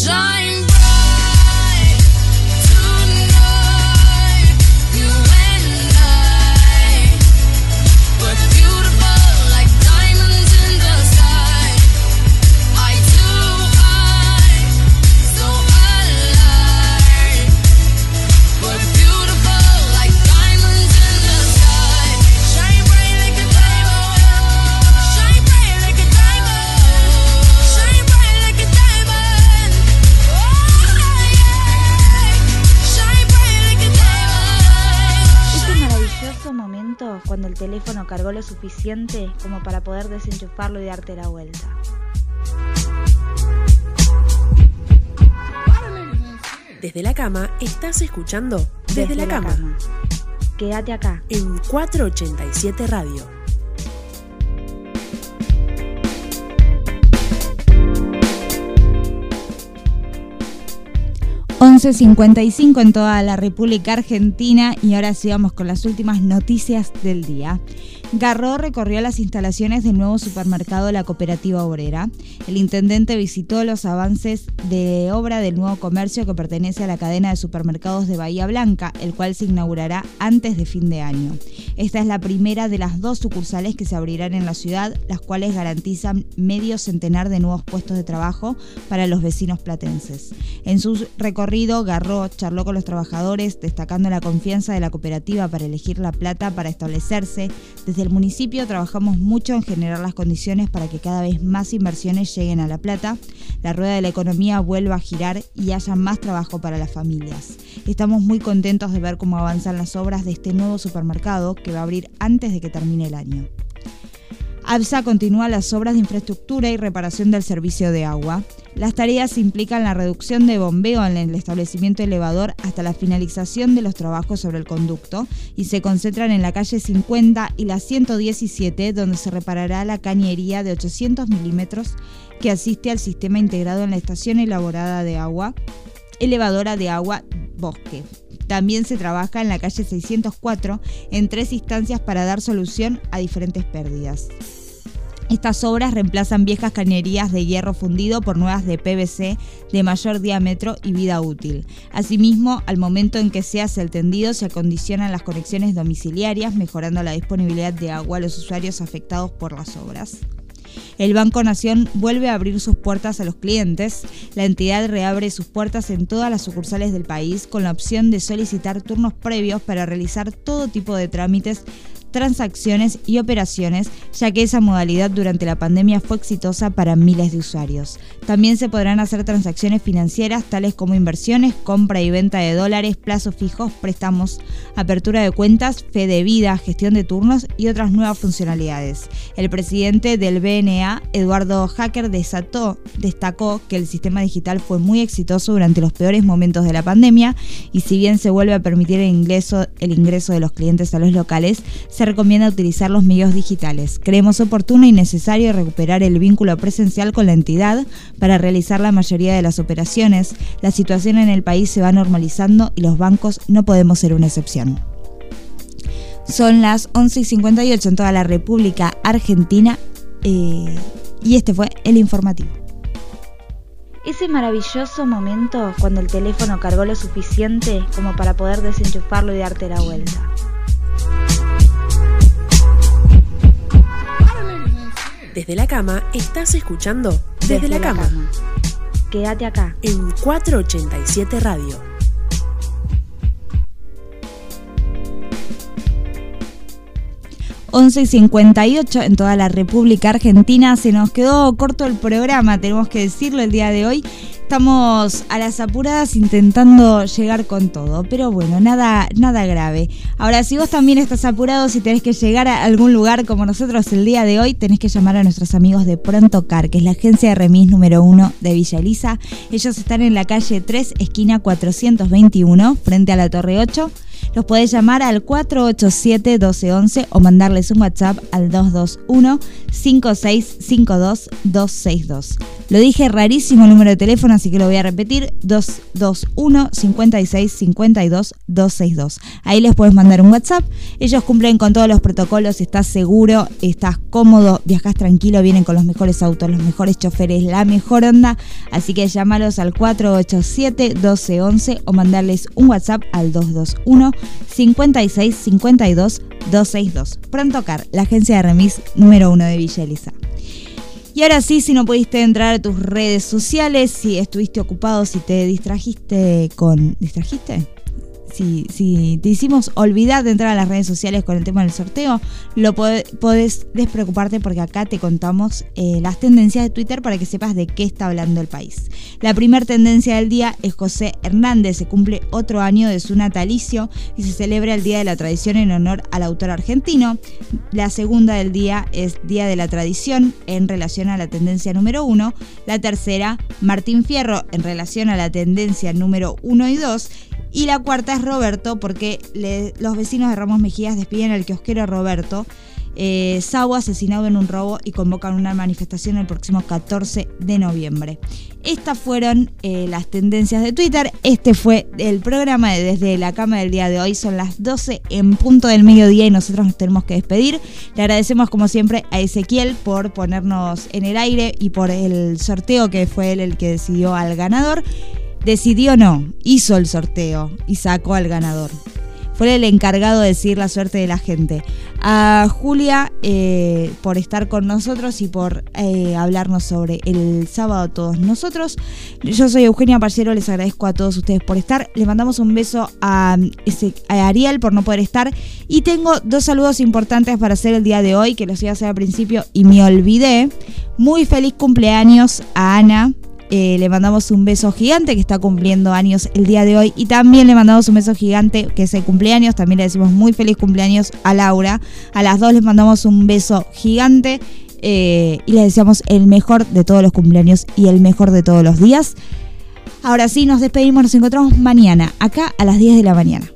Shine cargó lo suficiente como para poder desenchufarlo y darte la vuelta. Desde la cama estás escuchando Desde, la, cama. Quédate acá. En 487 Radio. $11.55 en toda la República Argentina y ahora sigamos con las últimas noticias del día. Garro recorrió las instalaciones del nuevo supermercado La Cooperativa Obrera. El intendente visitó los avances de obra del nuevo comercio que pertenece a la cadena de supermercados de Bahía Blanca, el cual se inaugurará antes de fin de año. Esta es la primera de las dos sucursales que se abrirán en la ciudad, las cuales garantizan medio centenar de nuevos puestos de trabajo para los vecinos platenses. En su recorrido, Garro charló con los trabajadores, destacando la confianza de la cooperativa para elegir La Plata para establecerse. Desde el municipio trabajamos mucho en generar las condiciones para que cada vez más inversiones lleguen a La Plata, la rueda de la economía vuelva a girar y haya más trabajo para las familias. Estamos muy contentos de ver cómo avanzan las obras de este nuevo supermercado que va a abrir antes de que termine el año. ABSA continúa las obras de infraestructura y reparación del servicio de agua. Las tareas implican la reducción de bombeo en el establecimiento elevador hasta la finalización de los trabajos sobre el conducto y se concentran en la calle 50 y la 117 donde se reparará la cañería de 800 milímetros que asiste al sistema integrado en la estación elaborada de agua, elevadora de agua Bosque. También se trabaja en la calle 604 en tres instancias para dar solución a diferentes pérdidas. Estas obras reemplazan viejas cañerías de hierro fundido por nuevas de PVC de mayor diámetro y vida útil. Asimismo, al momento en que se hace el tendido, se acondicionan las conexiones domiciliarias, mejorando la disponibilidad de agua a los usuarios afectados por las obras. El Banco Nación vuelve a abrir sus puertas a los clientes. La entidad reabre sus puertas en todas las sucursales del país con la opción de solicitar turnos previos para realizar todo tipo de trámites transacciones y operaciones, ya que esa modalidad durante la pandemia fue exitosa para miles de usuarios. También se podrán hacer transacciones financieras tales como inversiones, compra y venta de dólares, plazos fijos, préstamos, apertura de cuentas, fe de vida, gestión de turnos y otras nuevas funcionalidades. El presidente del BNA, Eduardo Hacker, destacó que el sistema digital fue muy exitoso durante los peores momentos de la pandemia y si bien se vuelve a permitir el ingreso, el ingreso de los clientes a los locales, recomienda utilizar los medios digitales. Creemos oportuno y necesario recuperar el vínculo presencial con la entidad para realizar la mayoría de las operaciones. La situación en el país se va normalizando y los bancos no podemos ser una excepción. Son las 11 y 58 en toda la República Argentina eh, y este fue el informativo. Ese maravilloso momento cuando el teléfono cargó lo suficiente como para poder desenchufarlo y darte la vuelta. Desde la cama estás escuchando Desde, la, cama. Quédate acá. En 487 Radio. Y 58 en toda la República Argentina. Se nos quedó corto el programa, tenemos que decirlo el día de hoy. Estamos a las apuradas intentando llegar con todo, pero bueno, nada, nada grave. Ahora, si vos también estás apurado, si tenés que llegar a algún lugar como nosotros el día de hoy, tenés que llamar a nuestros amigos de Pronto Car, que es la agencia de remis número uno de Villa Elisa. Ellos están en la calle 3, esquina 421, frente a la Torre 8 Los podés llamar al 487-1211 o mandarles un WhatsApp al 221-5652-262. Lo dije rarísimo el número de teléfono, así que lo voy a repetir, 221-5652-262. Ahí les puedes mandar un WhatsApp. Ellos cumplen con todos los protocolos, estás seguro, estás cómodo, viajas tranquilo, vienen con los mejores autos, los mejores choferes, la mejor onda. Así que llámalos al 487-1211 o mandarles un WhatsApp al 221-5652-262. Pronto Car, la agencia de remis número uno de Villa Elisa. Y ahora sí, si no pudiste entrar a tus redes sociales, si estuviste ocupado, si te distrajiste con... ¿Distrajiste? Si, te hicimos olvidar de entrar a las redes sociales con el tema del sorteo, lo pod- podés despreocuparte porque acá te contamos eh, las tendencias de Twitter para que sepas de qué está hablando el país. La primera tendencia del día es José Hernández, se cumple otro año de su natalicio y se celebra el Día de la Tradición en honor al autor argentino. La segunda del día es Día de la Tradición en relación a la tendencia número uno. La tercera, Martín Fierro en relación a la tendencia número uno y dos. Y la cuarta es Roberto, porque los vecinos de Ramos Mejías despiden al kiosquero Roberto. Eh, Sau asesinado en un robo y convocan una manifestación el próximo 14 de noviembre. Estas fueron eh, las tendencias de Twitter. Este fue el programa de desde la cama del día de hoy. Son las 12 en punto del mediodía y nosotros nos tenemos que despedir. Le agradecemos como siempre a Ezequiel por ponernos en el aire y por el sorteo que fue él el que decidió al ganador. Decidió no, hizo el sorteo y sacó al ganador. Fue el encargado de decir la suerte de la gente. A Julia eh, por estar con nosotros y por eh, hablarnos sobre el sábado todos nosotros. Yo soy Eugenia Parcero, les agradezco a todos ustedes por estar. Les mandamos un beso a, a Ariel por no poder estar. Y tengo dos saludos importantes para hacer el día de hoy, que los iba a hacer al principio y me olvidé. Muy feliz cumpleaños a Ana. Eh, le mandamos un beso gigante que está cumpliendo años el día de hoy. Y también le mandamos un beso gigante que es el cumpleaños. También le decimos muy feliz cumpleaños a Laura. A las dos les mandamos un beso gigante. eh, y les deseamos el mejor de todos los cumpleaños y el mejor de todos los días. Ahora sí, nos despedimos. Nos encontramos mañana, acá a las 10 de la mañana.